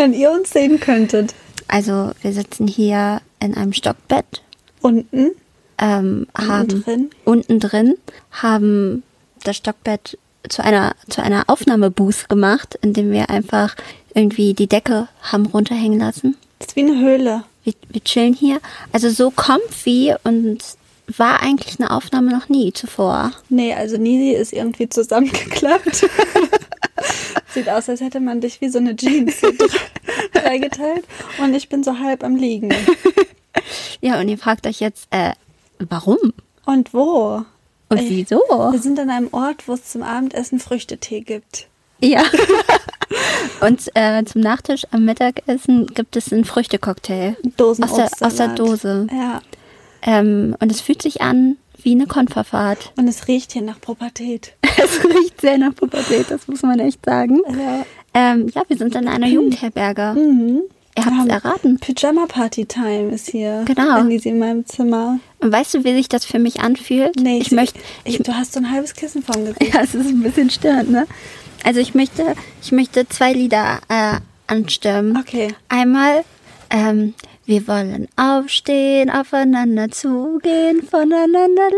Wenn ihr uns sehen könntet. Also wir sitzen hier in einem Stockbett, Unten. ähm, haben drin? unten drin, haben das Stockbett zu einer zu einer Aufnahmebooth gemacht, indem wir einfach irgendwie die Decke haben runterhängen lassen. Das ist wie eine Höhle. Wir, wir chillen hier. Also so comfy und war eigentlich eine Aufnahme noch nie zuvor. Nee, also Nisi ist irgendwie zusammengeklappt. Sieht aus, als hätte man dich wie so eine Jeans dreigeteilt. Und ich bin so halb am Liegen. Ja, und ihr fragt euch jetzt, äh, warum? Und wo? Und Ey, wieso? Wir sind an einem Ort, wo es zum Abendessen Früchtetee gibt. Ja. und äh, zum Nachtisch am Mittagessen gibt es einen Früchtecocktail. Dosen Aus der, aus der Dose. Ja. Ähm, und es fühlt sich an wie eine Konferfahrt. Und es riecht hier nach Pubertät. Es riecht sehr nach Pubertät, das muss man echt sagen. Ja. Ähm, ja, wir sind in einer Jugendherberge. Mhm. Ihr habt es erraten. Pyjama Party Time ist hier. Genau. In Nisi in meinem Zimmer. Und weißt du, wie sich das für mich anfühlt? Nee, ich möchte. Ich, du hast so ein halbes Kissen vorm Gesicht. Ja, es ist ein bisschen störend, ne? Also ich möchte, ich möchte zwei Lieder äh, anstimmen. Okay. Einmal, ähm, wir wollen aufstehen, aufeinander zugehen, voneinander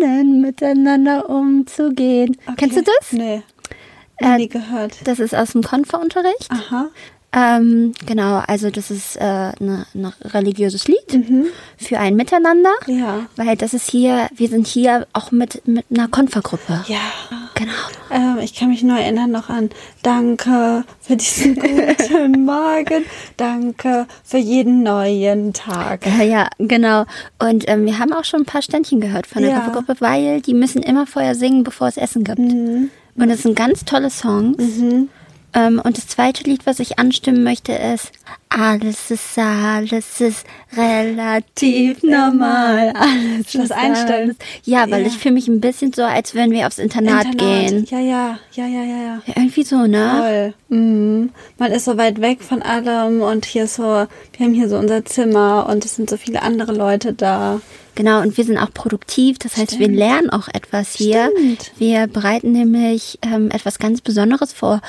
lernen, miteinander umzugehen. okay. Kennst du das? Nee. Äh, Nie gehört. Das ist aus dem Konferunterricht. Aha. Ähm, genau, also das ist äh, ein ne religiöses Lied Mhm. für ein Miteinander. Ja. Weil das ist hier, wir sind hier auch mit, mit einer Konfergruppe. Ja. Genau. Ähm, ich kann mich nur erinnern noch an Danke für diesen guten Morgen. Danke für jeden neuen Tag. Ja, ja, genau. Und ähm, wir haben auch schon ein paar Ständchen gehört von der Ja. Konfergruppe, weil die müssen immer vorher singen, bevor es Essen gibt. Mhm. Und es sind ganz tolle Songs. Ähm, und das zweite Lied, was ich anstimmen möchte, ist Alles ist alles ist relativ normal. Alles Was ist einstellen. alles. Ja, weil Ja. ich fühle mich ein bisschen so, als würden wir aufs Internat, gehen. Ja, ja, ja, ja, ja, ja. Irgendwie so, ne? Toll. Mhm. Man ist so weit weg von allem und hier ist so, wir haben hier so unser Zimmer und es sind so viele andere Leute da. Genau, und wir sind auch produktiv, das heißt, wir Stimmt. lernen auch etwas hier. Stimmt. Wir bereiten nämlich ähm, etwas ganz Besonderes vor.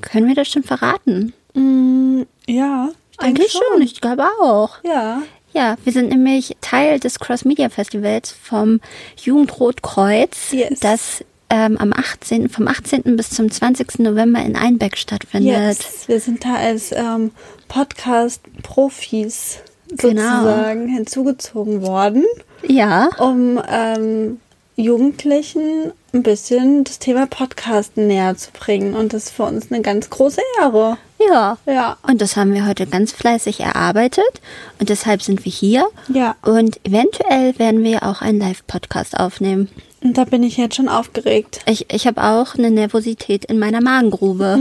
Können wir das schon verraten? Mm, ja, ich denke Eigentlich schon, ich glaube auch. Ja. Ja, wir sind nämlich Teil des Cross Media Festivals vom Jugendrotkreuz, Yes. das ähm, am 18., vom 18. bis zum 20. November in Einbeck stattfindet. Yes. Wir sind da als ähm, Podcast-Profis Genau. sozusagen hinzugezogen worden, Ja, um ähm, Jugendlichen ein bisschen das Thema Podcasten näher zu bringen. Und das ist für uns eine ganz große Ehre. ja. Ja. Und das haben wir heute ganz fleißig erarbeitet und deshalb sind wir hier. Ja. Und eventuell werden wir auch einen Live-Podcast aufnehmen. Und da bin ich jetzt schon aufgeregt. Ich, ich habe auch eine Nervosität in meiner Magengrube.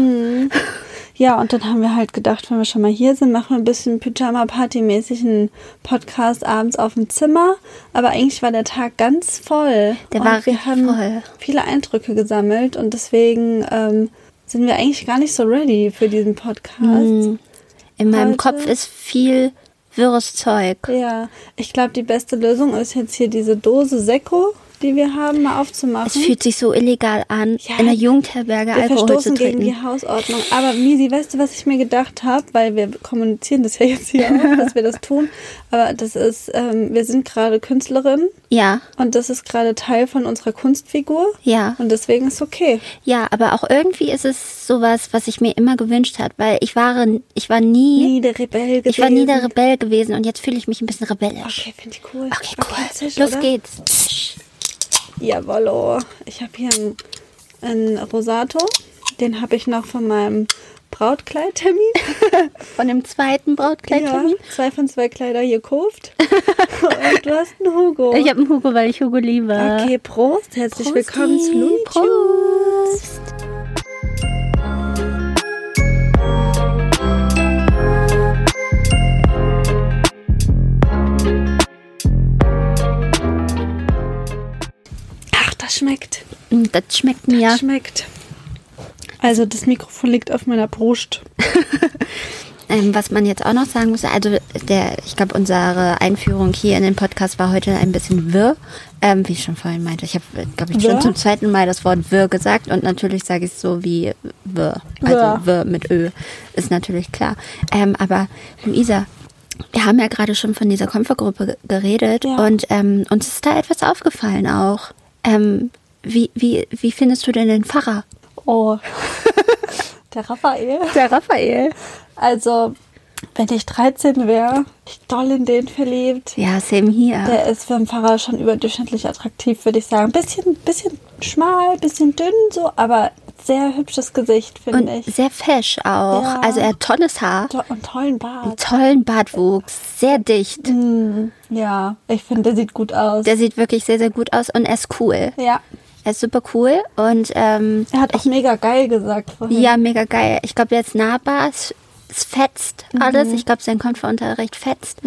Ja, und dann haben wir halt gedacht, wenn wir schon mal hier sind, machen wir ein bisschen Pyjama-Party-mäßig einen Podcast abends auf dem Zimmer. Aber eigentlich war der Tag ganz voll. Der und war wir haben voll. viele Eindrücke gesammelt und deswegen ähm, sind wir eigentlich gar nicht so ready für diesen Podcast. In meinem Heute- Kopf ist viel wirres Zeug. Ja, ich glaube, die beste Lösung ist jetzt hier diese Dose Sekko, die wir haben, mal aufzumachen. Es fühlt sich so illegal an, Ja, in der Jugendherberge Wir Alkohol zu verstoßen gegen trinken. die Hausordnung. Aber Misi, weißt du, was ich mir gedacht habe? Weil wir kommunizieren das ja jetzt hier auch, dass wir das tun. Aber das ist, ähm, wir sind gerade Künstlerin Ja, und das ist gerade Teil von unserer Kunstfigur. ja. Und deswegen ist okay. Ja, aber auch irgendwie ist es sowas, was ich mir immer gewünscht habe, weil ich war, ich war nie, Nie der Rebell gewesen. ich war nie der Rebell gewesen und jetzt fühle ich mich ein bisschen rebellisch. Okay, finde ich cool. Okay, cool. Zisch, Los oder? geht's. Jawollo. Ich habe hier einen, einen Rosato. Den habe ich noch von meinem Brautkleidtermin. Von dem zweiten Brautkleidtermin. Ja, zwei von zwei Kleider gekauft. Und du hast einen Hugo. Ich habe einen Hugo, weil ich Hugo liebe. Okay, Prost. Herzlich Prosti. willkommen zu Looney Tunes. Prost. Schmeckt. Mm, Das schmeckt mir. Das schmeckt. Also das Mikrofon liegt auf meiner Brust. Ähm, was man jetzt auch noch sagen muss, also der, ich glaube, unsere Einführung hier in den Podcast war heute ein bisschen wirr. Ähm, wie ich schon vorhin meinte, ich habe, glaube ich, Wirr? schon zum zweiten Mal das Wort wirr gesagt und natürlich sage ich es so wie wirr. Also Wirr. wirr mit Ö, ist natürlich klar. Ähm, aber Luisa, wir haben ja gerade schon von dieser Kämpfergruppe ge- geredet Ja. und ähm, uns ist da etwas aufgefallen auch. Ähm, wie, wie, wie findest du denn den Pfarrer? Oh. Der Raphael. Der Raphael. Also, wenn ich 13 wäre, ich doll in den verliebt. Ja, same hier. Der ist für einen Pfarrer schon überdurchschnittlich attraktiv, würde ich sagen. Bisschen, bisschen schmal, bisschen dünn so, aber sehr hübsches Gesicht, finde ich. sehr fesch auch. Ja. Also er hat tolles Haar, To und tollen Bart. tollen Bartwuchs, sehr dicht. Mm, ja, ich finde, der sieht gut aus. Der sieht wirklich sehr, sehr gut aus und er ist cool. ja, Er ist super cool und ähm, er hat auch mega geil gesagt vorhin. ja, mega geil. Ich glaube, der ist nahbar, es, fetzt Mhm. alles. Ich glaube, sein Konferunterricht fetzt.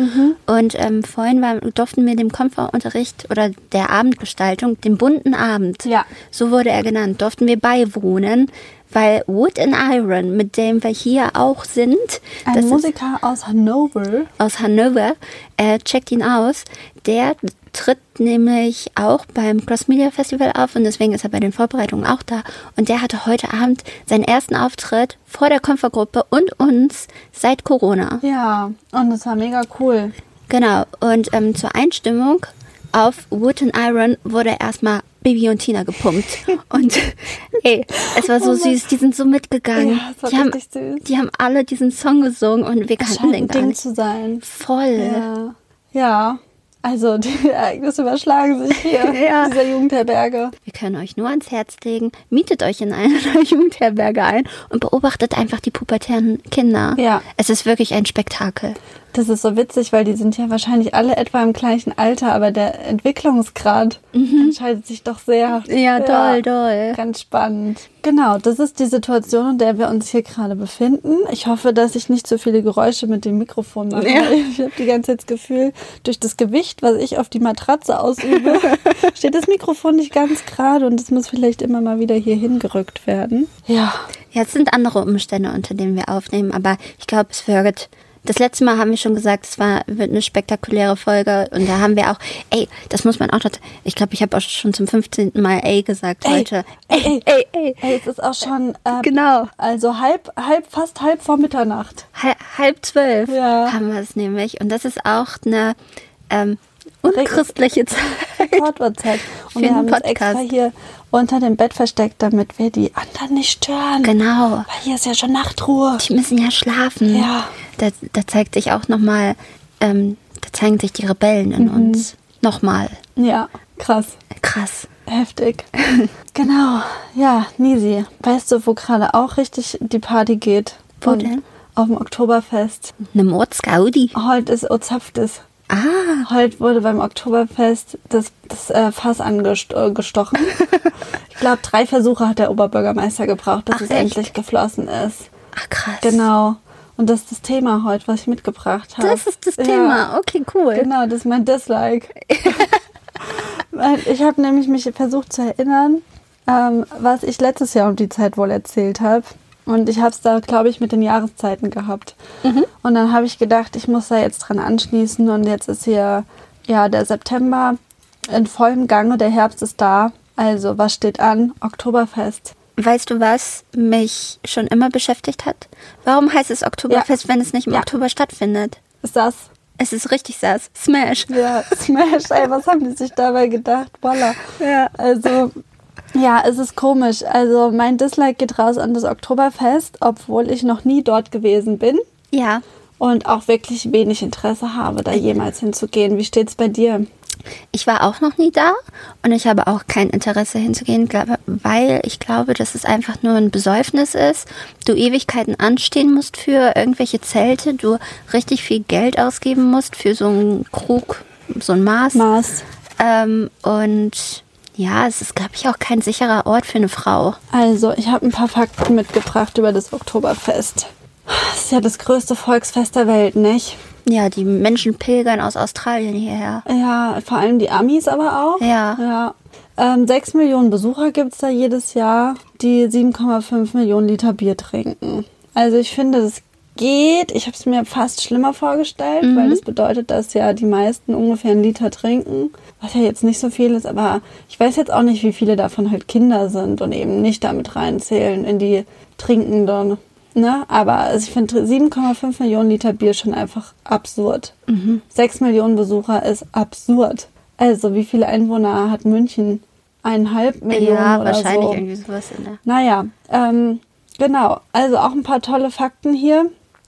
Und ähm, vorhin war, durften wir dem Konferunterricht oder der Abendgestaltung, dem bunten Abend, Ja. so wurde er genannt, durften wir beiwohnen. Weil Wood and Iron, mit dem wir hier auch sind, Ein das ist- Musiker aus Hannover. aus Hannover, äh, checkt ihn aus. Der tritt nämlich auch beim Cross Media Festival auf und deswegen ist er bei den Vorbereitungen auch da. Und der hatte heute Abend seinen ersten Auftritt vor der Konfergruppe und uns seit Corona. Ja, und das war mega cool. Genau. Und ähm, zur Einstimmung auf Wood and Iron wurde erstmal Baby und Tina gepumpt. Und ey, es war so süß, die sind so mitgegangen. Ja, die, haben, richtig süß. die haben alle diesen Song gesungen und wir kannten den gar Ding nicht. zu sein. Voll. Ja. Ja, also die Ereignisse überschlagen sich hier Ja. in dieser Jugendherberge. Wir können euch nur ans Herz legen, mietet euch in einer Jugendherberge ein und beobachtet einfach die pubertären Kinder. Ja. Es ist wirklich ein Spektakel. Das ist so witzig, weil die sind ja wahrscheinlich alle etwa im gleichen Alter, aber der Entwicklungsgrad entscheidet sich doch sehr. Mhm. Ja, toll, toll. Ganz spannend. Genau, das ist die Situation, in der wir uns hier gerade befinden. Ich hoffe, dass ich nicht so viele Geräusche mit dem Mikrofon mache. Ja. Ich habe die ganze Zeit das Gefühl, durch das Gewicht, was ich auf die Matratze ausübe, steht das Mikrofon nicht ganz gerade und es muss vielleicht immer mal wieder hier hingerückt werden. Ja, Ja, es sind andere Umstände, unter denen wir aufnehmen, aber ich glaube, es wird. Das letzte Mal haben wir schon gesagt, es war, wird eine spektakuläre Folge und da haben wir auch, ey, das muss man auch, dazu- ich glaube, ich habe auch schon zum 15. Mal ey gesagt Ey, heute. ey, ey. ey, ey. Hey, es ist auch schon ähm, Genau. Also halb, halb, fast halb vor Mitternacht. Hal- halb zwölf Ja. haben wir es nämlich und das ist auch eine ähm, unchristliche Zeit. Rekordwahrzeit. Und wir haben uns Podcast. extra hier unter dem Bett versteckt, damit wir die anderen nicht stören. Genau. Weil hier ist ja schon Nachtruhe. Die müssen ja schlafen. Ja. Da, da zeigt sich auch nochmal, ähm, da zeigen sich die Rebellen in uns. Nochmal. Ja, krass. Krass. Heftig. genau. Ja, Nisi, weißt du, wo gerade auch richtig die Party geht? Wo Und denn? Auf dem Oktoberfest. Eine Mordsgaudi. Heute ist Ozapftes. Ah, Heute wurde beim Oktoberfest das, das äh, Fass angestochen. ich glaube, drei Versuche hat der Oberbürgermeister gebraucht, dass Ach, es echt? endlich geflossen ist. ach krass. Genau. Und das ist das Thema heute, was ich mitgebracht habe. Das ist das Ja, Thema. Okay, cool. Genau, das ist mein Dislike. Ich habe nämlich mich versucht zu erinnern, ähm, was ich letztes Jahr um die Zeit wohl erzählt habe. Und ich habe es da, glaube ich, mit den Jahreszeiten gehabt. Mhm. Und dann habe ich gedacht, ich muss da jetzt dran anschließen. Und jetzt ist hier ja der September in vollem Gange, der Herbst ist da. Also, was steht an? Oktoberfest. Weißt du, was mich schon immer beschäftigt hat? Warum heißt es Oktoberfest, wenn es nicht im Ja. Oktober stattfindet? Ist das? Es ist richtig sass. Smash. Ja, Smash, ey, was haben die sich dabei gedacht? Voila. Ja. Also, ja, es ist komisch. Also, mein Dislike geht raus an das Oktoberfest, obwohl ich noch nie dort gewesen bin Ja. und auch wirklich wenig Interesse habe, da jemals hinzugehen. Wie steht's bei dir? Ich war auch noch nie da und ich habe auch kein Interesse hinzugehen, weil ich glaube, dass es einfach nur ein Besäufnis ist. Du Ewigkeiten anstehen musst für irgendwelche Zelte, du richtig viel Geld ausgeben musst für so einen Krug, so ein Maß. Mars. Ähm, und ja, es ist, glaube ich, auch kein sicherer Ort für eine Frau. Also, ich habe ein paar Fakten mitgebracht über das Oktoberfest. Es ist ja das größte Volksfest der Welt, nicht? Ja, die Menschen pilgern aus Australien hierher. Ja, vor allem die Amis aber auch. Ja. ja. Ähm, 6 Millionen Besucher gibt es da jedes Jahr, die 7,5 Millionen Liter Bier trinken. Also ich finde, das geht. Ich habe es mir fast schlimmer vorgestellt, Mhm. weil das bedeutet, dass ja die meisten ungefähr einen Liter trinken, was ja jetzt nicht so viel ist, aber ich weiß jetzt auch nicht, wie viele davon halt Kinder sind und eben nicht damit reinzählen in die Trinkenden. Ne? Aber also ich finde 7,5 Millionen Liter Bier schon einfach absurd. Mhm. 6 Millionen Besucher ist absurd. Also wie viele Einwohner hat München? Eineinhalb Millionen ja, oder wahrscheinlich so. irgendwie sowas in der. Naja, ähm, genau. Also auch ein paar tolle Fakten hier.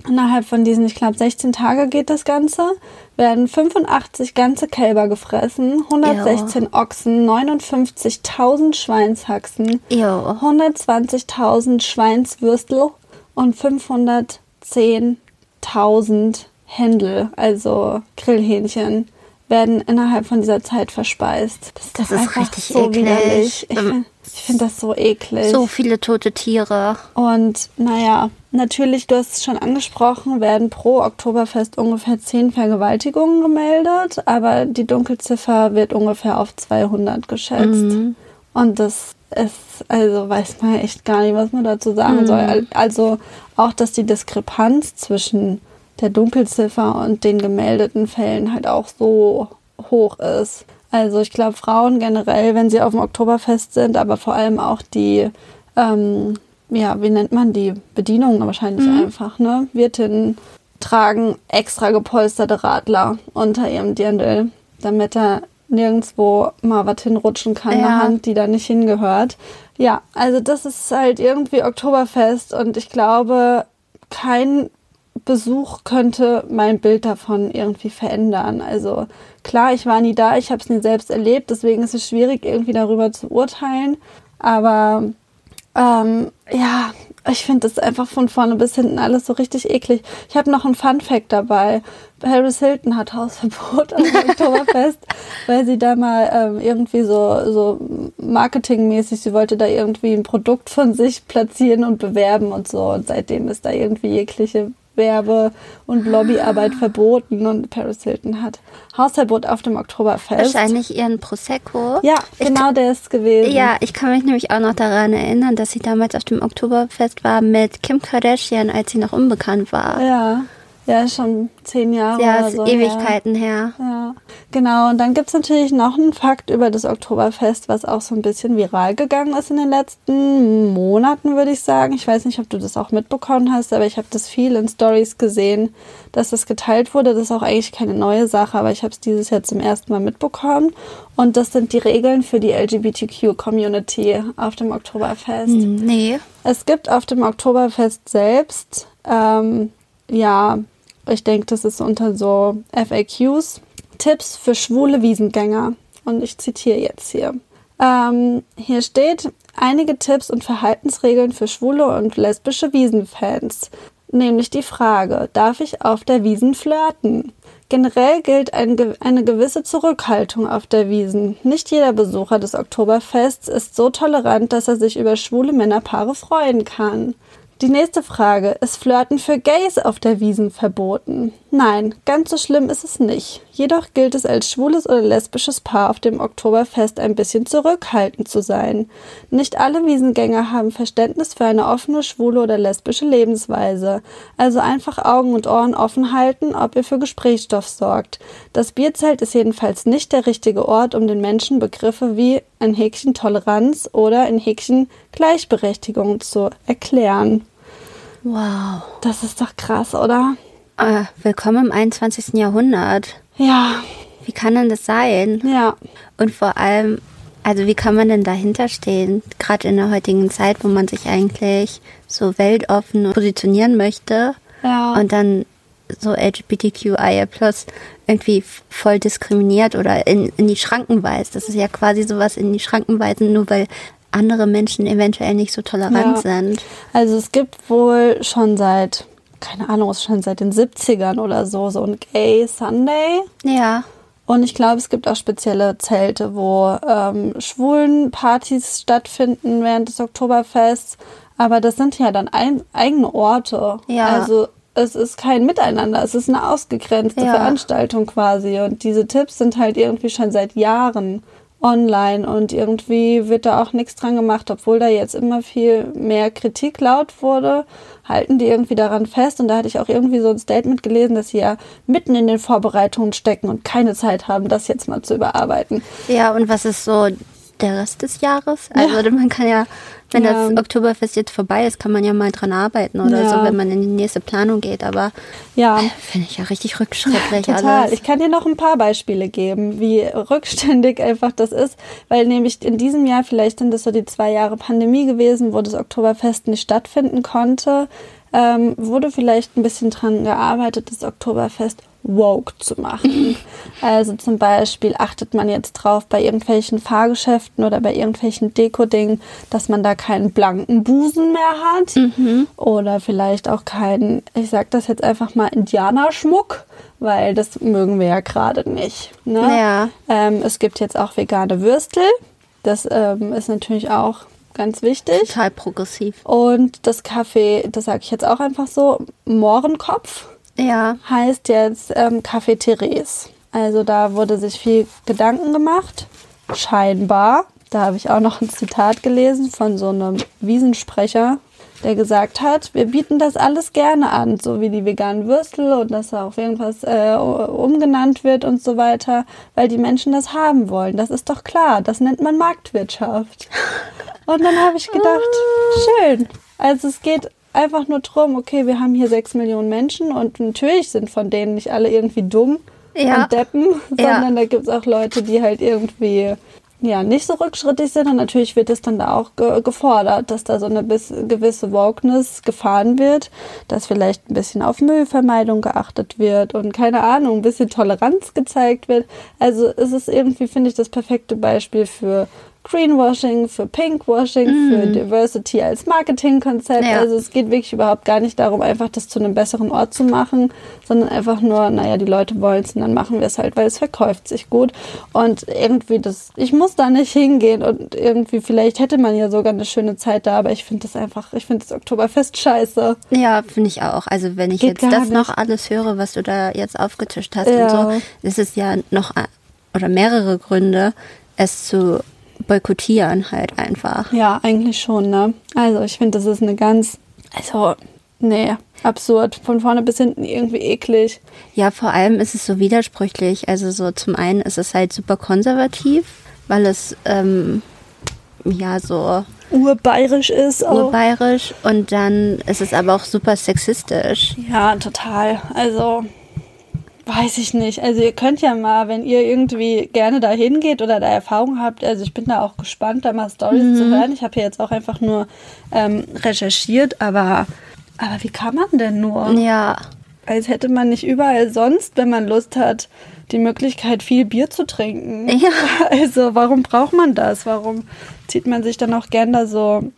Innerhalb von diesen, ich glaube, 16 Tage geht das Ganze, werden 85 ganze Kälber gefressen, 116 Ochsen, 59.000 Schweinshaxen, Jo. 120.000 Schweinswürstel und 510.000 Händel, also Grillhähnchen, werden innerhalb von dieser Zeit verspeist. Das, Das doch ist einfach richtig so eklig. widerlich. Ich Ähm, finde find das so eklig. So viele tote Tiere. Und naja, natürlich, du hast es schon angesprochen, werden pro Oktoberfest ungefähr 10 Vergewaltigungen gemeldet, aber die Dunkelziffer wird ungefähr auf 200 geschätzt. Mhm. Und das ist, also weiß man echt gar nicht, was man dazu Mhm. sagen soll. Al- Also auch, dass die Diskrepanz zwischen der Dunkelziffer und den gemeldeten Fällen halt auch so hoch ist. Also ich glaube, Frauen generell, wenn sie auf dem Oktoberfest sind, aber vor allem auch die, ähm, ja, wie nennt man die? Bedienungen wahrscheinlich einfach, ne? Wirtinnen tragen extra gepolsterte Radler unter ihrem Dirndl, damit er nirgendwo mal was hinrutschen kann, eine Ja. Hand, die da nicht hingehört. Ja, also das ist halt irgendwie Oktoberfest und ich glaube, kein Besuch könnte mein Bild davon irgendwie verändern. Also klar, ich war nie da, ich habe es nie selbst erlebt, deswegen ist es schwierig, irgendwie darüber zu urteilen. Aber ähm, ja, ich finde das einfach von vorne bis hinten alles so richtig eklig. Ich habe noch einen Fun Fact dabei. Paris Hilton hat Hausverbot am Oktoberfest, weil sie da mal ähm, irgendwie so, so marketingmäßig, sie wollte da irgendwie ein Produkt von sich platzieren und bewerben und so. Und seitdem ist da irgendwie jegliche Werbe- und Lobbyarbeit verboten und Paris Hilton hat Hausverbot auf dem Oktoberfest. Wahrscheinlich ihren Prosecco. Ja, Ich genau der ist gewesen. Ja, ich kann mich nämlich auch noch daran erinnern, dass sie damals auf dem Oktoberfest war mit Kim Kardashian, als sie noch unbekannt war. Ja, ja, schon zehn Jahre Ja, oder so. Ewigkeiten her. Ja. ja, genau. Und dann gibt's natürlich noch einen Fakt über das Oktoberfest, was auch so ein bisschen viral gegangen ist in den letzten Monaten, würde ich sagen. Ich weiß nicht, ob du das auch mitbekommen hast, aber ich habe das viel in Stories gesehen, dass das geteilt wurde. Das ist auch eigentlich keine neue Sache, aber ich habe es dieses Jahr zum ersten Mal mitbekommen. Und das sind die Regeln für die LGBTQ-Community auf dem Oktoberfest. Hm, nee. Es gibt auf dem Oktoberfest selbst, ähm, ja, ich denke, das ist unter so FAQs, Tipps für schwule Wiesengänger. Und ich zitiere jetzt hier. Ähm, hier steht einige Tipps und Verhaltensregeln für schwule und lesbische Wiesenfans. Nämlich die Frage, darf ich auf der Wiesen flirten? Generell gilt ein, eine gewisse Zurückhaltung auf der Wiesen. Nicht jeder Besucher des Oktoberfests ist so tolerant, dass er sich über schwule Männerpaare freuen kann. Die nächste Frage, ist Flirten für Gays auf der Wiesen verboten? Nein, ganz so schlimm ist es nicht. Jedoch gilt es als schwules oder lesbisches Paar auf dem Oktoberfest ein bisschen zurückhaltend zu sein. Nicht alle Wiesengänger haben Verständnis für eine offene, schwule oder lesbische Lebensweise. Also einfach Augen und Ohren offen halten, ob ihr für Gesprächsstoff sorgt. Das Bierzelt ist jedenfalls nicht der richtige Ort, um den Menschen Begriffe wie ein Häkchen Toleranz oder ein Häkchen Gleichberechtigung zu erklären. Wow. Das ist doch krass, oder? Äh, willkommen im 21. Jahrhundert. Ja, Wie kann denn das sein? ja, Und vor allem, also wie kann man denn dahinter stehen? Gerade in der heutigen Zeit, wo man sich eigentlich so weltoffen positionieren möchte ja. und dann so LGBTQIA plus irgendwie voll diskriminiert oder in, in die Schranken weist. Das ist ja quasi sowas in die Schranken weisen, nur weil andere Menschen eventuell nicht so tolerant Ja. sind. Also es gibt wohl schon seit, keine Ahnung, es ist schon seit den 70ern oder so, so ein Gay Sunday. Ja. Und ich glaube, es gibt auch spezielle Zelte, wo ähm, schwulen Partys stattfinden während des Oktoberfests. Aber das sind ja dann ein, eigene Orte. Ja. Also es ist kein Miteinander, es ist eine ausgegrenzte Ja. Veranstaltung quasi. Und diese Tipps sind halt irgendwie schon seit Jahren online und irgendwie wird da auch nichts dran gemacht, obwohl da jetzt immer viel mehr Kritik laut wurde, halten die irgendwie daran fest und da hatte ich auch irgendwie so ein Statement gelesen, dass sie ja mitten in den Vorbereitungen stecken und keine Zeit haben, das jetzt mal zu überarbeiten. Ja, und was ist so der Rest des Jahres? Also ja. man kann ja wenn ja. das Oktoberfest jetzt vorbei ist, kann man ja mal dran arbeiten oder ja. so, wenn man in die nächste Planung geht. Aber ja. finde ich ja richtig rückschrittlich. Ja, total. Alles. Ich kann dir noch ein paar Beispiele geben, wie rückständig einfach das ist, weil nämlich in diesem Jahr, vielleicht sind das so die zwei Jahre Pandemie gewesen, wo das Oktoberfest nicht stattfinden konnte, ähm, wurde vielleicht ein bisschen dran gearbeitet, das Oktoberfest woke zu machen. Also zum Beispiel achtet man jetzt drauf bei irgendwelchen Fahrgeschäften oder bei irgendwelchen Deko-Dingen, dass man da keinen blanken Busen mehr hat mhm. oder vielleicht auch keinen, ich sag das jetzt einfach mal, Indianerschmuck, weil das mögen wir ja gerade nicht. Ne? Ja. Ähm, es gibt jetzt auch vegane Würstel. Das ähm, ist natürlich auch ganz wichtig. Total progressiv. Und das Kaffee, das sage ich jetzt auch einfach so, Mohrenkopf ja. heißt jetzt ähm, Café Therese. Also da wurde sich viel Gedanken gemacht, scheinbar. Da habe ich auch noch ein Zitat gelesen von so einem Wiesensprecher, der gesagt hat, wir bieten das alles gerne an, so wie die veganen Würstel und dass da auch irgendwas äh, umgenannt wird und so weiter, weil die Menschen das haben wollen. Das ist doch klar, das nennt man Marktwirtschaft. Und dann habe ich gedacht, schön. Also es geht einfach nur drum, okay, wir haben hier sechs Millionen Menschen und natürlich sind von denen nicht alle irgendwie dumm ja. und deppen, sondern ja. da gibt es auch Leute, die halt irgendwie ja, nicht so rückschrittig sind und natürlich wird es dann da auch ge gefordert, dass da so eine gewisse Wokeness gefahren wird, dass vielleicht ein bisschen auf Müllvermeidung geachtet wird und keine Ahnung, ein bisschen Toleranz gezeigt wird. Also es ist irgendwie, finde ich, das perfekte Beispiel für Greenwashing, für Pinkwashing, mm. für Diversity als Marketingkonzept. Ja. Also es geht wirklich überhaupt gar nicht darum, einfach das zu einem besseren Ort zu machen, sondern einfach nur, naja, die Leute wollen es und dann machen wir es halt, weil es verkauft sich gut. Und irgendwie das, ich muss da nicht hingehen und irgendwie, vielleicht hätte man ja sogar eine schöne Zeit da, aber ich finde das einfach, ich finde das Oktoberfest scheiße. Ja, finde ich auch. Also wenn ich geht jetzt das nicht. noch alles höre, was du da jetzt aufgetischt hast ja. und so, ist es ja noch oder mehrere Gründe, es zu boykottieren halt einfach. Ja, eigentlich schon, ne? Also ich finde, das ist eine ganz, also, nee, absurd. Von vorne bis hinten irgendwie eklig. Ja, vor allem ist es so widersprüchlich. Also so zum einen ist es halt super konservativ, weil es, ähm, ja, so urbayerisch ist. Auch. Urbayerisch und dann ist es aber auch super sexistisch. Ja, total. Also Weiß ich nicht. Also ihr könnt ja mal, wenn ihr irgendwie gerne da hingeht oder da Erfahrung habt, also ich bin da auch gespannt, da mal Stories mhm. zu hören. Ich habe hier jetzt auch einfach nur ähm, recherchiert, aber, aber wie kann man denn nur? Ja. Als hätte man nicht überall sonst, wenn man Lust hat, die Möglichkeit, viel Bier zu trinken. Ja. Also warum braucht man das? Warum zieht man sich dann auch gern da so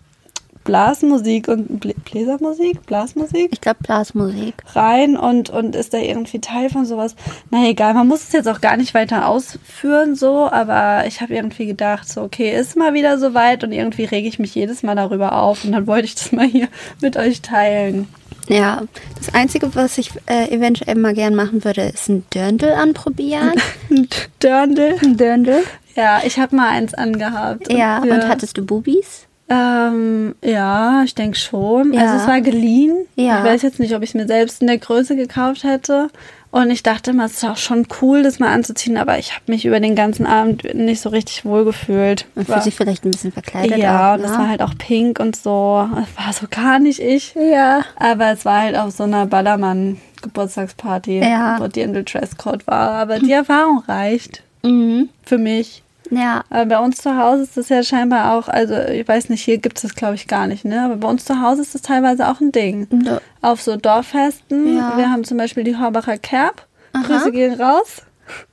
Blasmusik und Bläsermusik, Blasmusik? Ich glaube Blasmusik. Rein und, und ist da irgendwie Teil von sowas. Na egal, man muss es jetzt auch gar nicht weiter ausführen so, aber ich habe irgendwie gedacht, so okay, ist mal wieder soweit und irgendwie rege ich mich jedes Mal darüber auf und dann wollte ich das mal hier mit euch teilen. Ja, das Einzige, was ich äh, eventuell mal gern machen würde, ist ein Dörndl anprobieren. ein Dörndl? Ein Dörndl. Ja, ich habe mal eins angehabt. Ja, und, ja. und hattest du Bubis? Ähm, ja, ich denke schon. Ja. Also es war geliehen. Ja. Ich weiß jetzt nicht, ob ich es mir selbst in der Größe gekauft hätte. Und ich dachte immer, es ist auch schon cool, das mal anzuziehen, aber ich habe mich über den ganzen Abend nicht so richtig wohl gefühlt. Man fühlt sich vielleicht ein bisschen verkleidet. Ja, auch, und das ne? war halt auch pink und so. Das war so gar nicht ich. Ja. Aber es war halt auf so einer Ballermann-Geburtstagsparty, ja. wo Dirndl Dresscode war. Aber die Erfahrung reicht. Mhm. Für mich. Ja. Aber bei uns zu Hause ist das ja scheinbar auch, also ich weiß nicht, hier gibt es das glaube ich gar nicht, ne? Aber bei uns zu Hause ist das teilweise auch ein Ding. Ja. Auf so Dorffesten. Ja. Wir haben zum Beispiel die Horbacher Kerb. Aha. Grüße gehen raus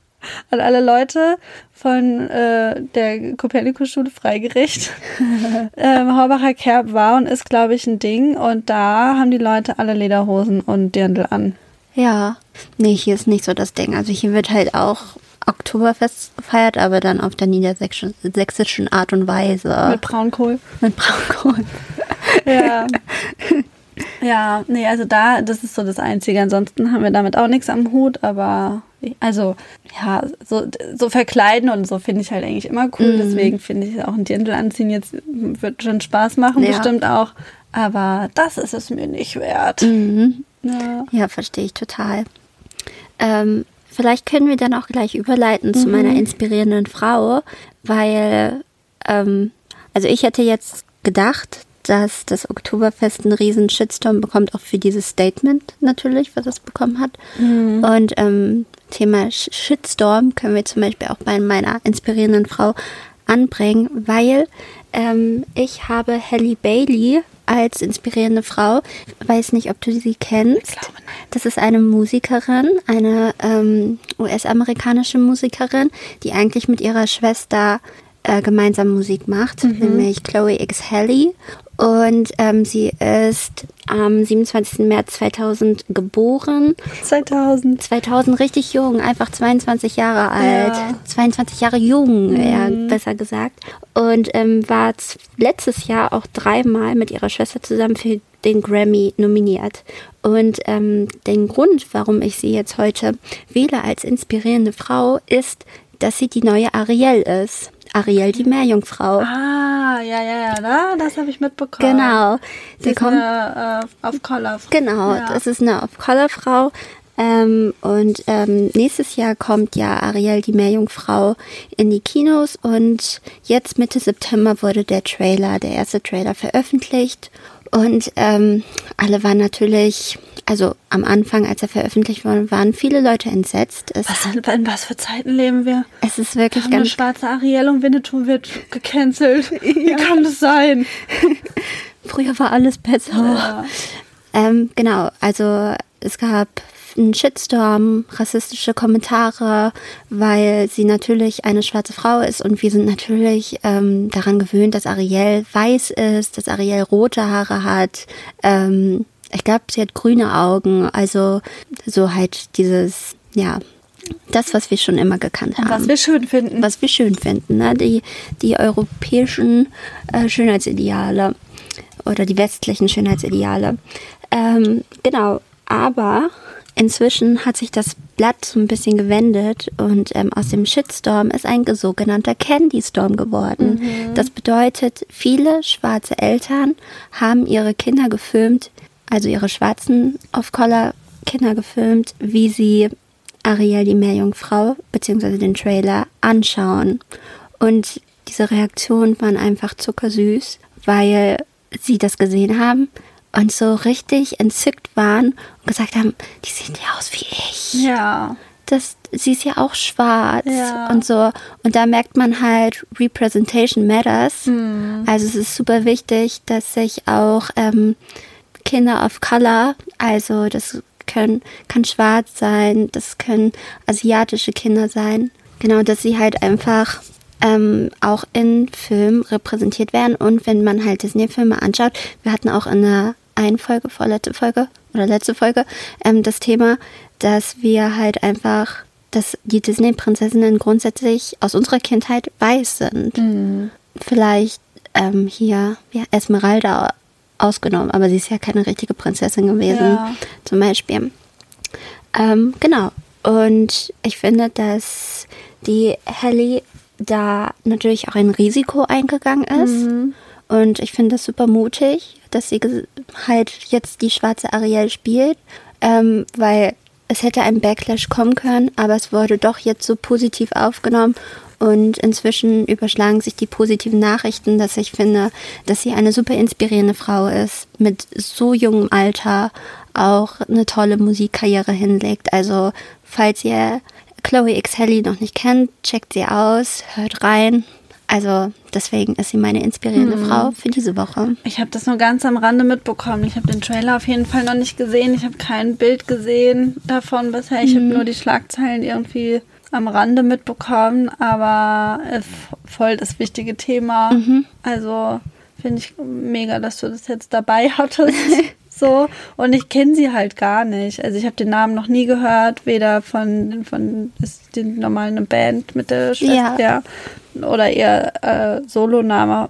an alle Leute von äh, der Kopernikus-Schule Freigericht. ähm, Horbacher Kerb war und ist, glaube ich, ein Ding. Und da haben die Leute alle Lederhosen und Dirndl an. Ja. Nee, hier ist nicht so das Ding. Also hier wird halt auch Oktoberfest gefeiert, aber dann auf der niedersächsischen Art und Weise. Mit Braunkohl. Mit Braunkohl. ja. Ja, nee, also da, das ist so das Einzige. Ansonsten haben wir damit auch nichts am Hut, aber Also, ja, so, so verkleiden und so finde ich halt eigentlich immer cool. Mhm. Deswegen finde ich auch ein Dirndl anziehen jetzt wird schon Spaß machen, Ja. bestimmt auch. Aber das ist es mir nicht wert. Mhm. Ja. Ja, verstehe ich total. Ähm, vielleicht können wir dann auch gleich überleiten zu meiner inspirierenden Frau, weil, ähm, also ich hätte jetzt gedacht, dass das Oktoberfest einen riesen Shitstorm bekommt, auch für dieses Statement natürlich, was es bekommen hat. Und ähm, Thema Sh- Shitstorm können wir zum Beispiel auch bei meiner inspirierenden Frau anbringen, weil ähm, ich habe Halle Bailey als inspirierende Frau. Weiß nicht, ob du sie kennst. glaube nicht. Das ist eine Musikerin, eine ähm, US-amerikanische Musikerin, die eigentlich mit ihrer Schwester äh, gemeinsam Musik macht, nämlich Chloe X Halle. Und ähm, sie ist am 27. März 2000 geboren 2000. 2000 richtig jung, einfach 22 Jahre alt. Ja. 22 Jahre jung, ja, besser gesagt. Und ähm, war letztes Jahr auch dreimal mit ihrer Schwester zusammen für den Grammy nominiert. Und ähm, den Grund, warum ich sie jetzt heute wähle als inspirierende Frau, ist, dass sie die neue Ariel ist. Ariel, die Meerjungfrau. Ah, ja, ja, ja, da, das habe ich mitbekommen. Genau. Sie Sie ist kommt eine, äh, auf Color. Genau, Ja. das ist eine Off-Color-Frau. Ähm, und ähm, nächstes Jahr kommt ja Ariel, die Meerjungfrau, in die Kinos. Und jetzt Mitte September wurde der Trailer, der erste Trailer veröffentlicht. Und ähm, alle waren natürlich, also am Anfang, als er veröffentlicht wurde, waren viele Leute entsetzt. Es, Was, in, was für Zeiten leben wir? es ist wirklich Eine ganz schwarze Ariel und Winnetou wird gecancelt. Wie kann das sein? Früher war alles besser. Ja. Ähm, genau, also es gab einen Shitstorm, rassistische Kommentare, weil sie natürlich eine schwarze Frau ist und wir sind natürlich ähm, daran gewöhnt, dass Ariel weiß ist, dass Ariel rote Haare hat. Ähm, ich glaube, sie hat grüne Augen, also so halt dieses, ja, das, was wir schon immer gekannt haben Was wir schön finden. was wir schön finden, ne? die, die europäischen äh, Schönheitsideale oder die westlichen Schönheitsideale. Ähm, genau, aber inzwischen hat sich das Blatt so ein bisschen gewendet und ähm, aus dem Shitstorm ist ein sogenannter Candy Storm geworden. Das bedeutet, viele schwarze Eltern haben ihre Kinder gefilmt, also ihre schwarzen Off-Color-Kinder gefilmt, wie sie Ariel die Meerjungfrau beziehungsweise den Trailer anschauen. Und diese Reaktionen waren einfach zuckersüß, weil sie das gesehen haben und so richtig entzückt waren und gesagt haben, die sehen ja aus wie ich. Ja. Das, sie ist ja auch schwarz Ja. und so. Und da merkt man halt, Representation matters. Hm. Also es ist super wichtig, dass sich auch ähm, Kinder of Color, also das können, kann schwarz sein, das können asiatische Kinder sein. Genau, dass sie halt einfach ähm, auch in Filmen repräsentiert werden. Und wenn man halt Disney-Filme anschaut, wir hatten auch in der einen Folge, vorletzte Folge oder letzte Folge, ähm, das Thema, dass wir halt einfach, dass die Disney-Prinzessinnen grundsätzlich aus unserer Kindheit weiß sind. Vielleicht ähm, hier ja, Esmeralda ausgenommen, aber sie ist ja keine richtige Prinzessin gewesen, Ja. zum Beispiel. Ähm, genau. Und ich finde, dass die Halle da natürlich auch ein Risiko eingegangen ist. Und ich finde das super mutig, dass sie halt jetzt die schwarze Ariel spielt, ähm, weil es hätte ein Backlash kommen können, aber es wurde doch jetzt so positiv aufgenommen. Und inzwischen überschlagen sich die positiven Nachrichten, dass ich finde, dass sie eine super inspirierende Frau ist, mit so jungem Alter auch eine tolle Musikkarriere hinlegt. Also, falls ihr Chloe X Halle noch nicht kennt, checkt sie aus, hört rein. Also, deswegen ist sie meine inspirierende Frau für diese Woche. Ich habe das nur ganz am Rande mitbekommen. Ich habe den Trailer auf jeden Fall noch nicht gesehen. Ich habe kein Bild gesehen davon bisher. Ich habe nur die Schlagzeilen irgendwie am Rande mitbekommen, aber äh, voll das wichtige Thema. Also finde ich mega, dass du das jetzt dabei hattest. so und ich kenne sie halt gar nicht. Also ich habe den Namen noch nie gehört, weder von von ist die normale Band mit der Schwester ja. oder ihr äh, Soloname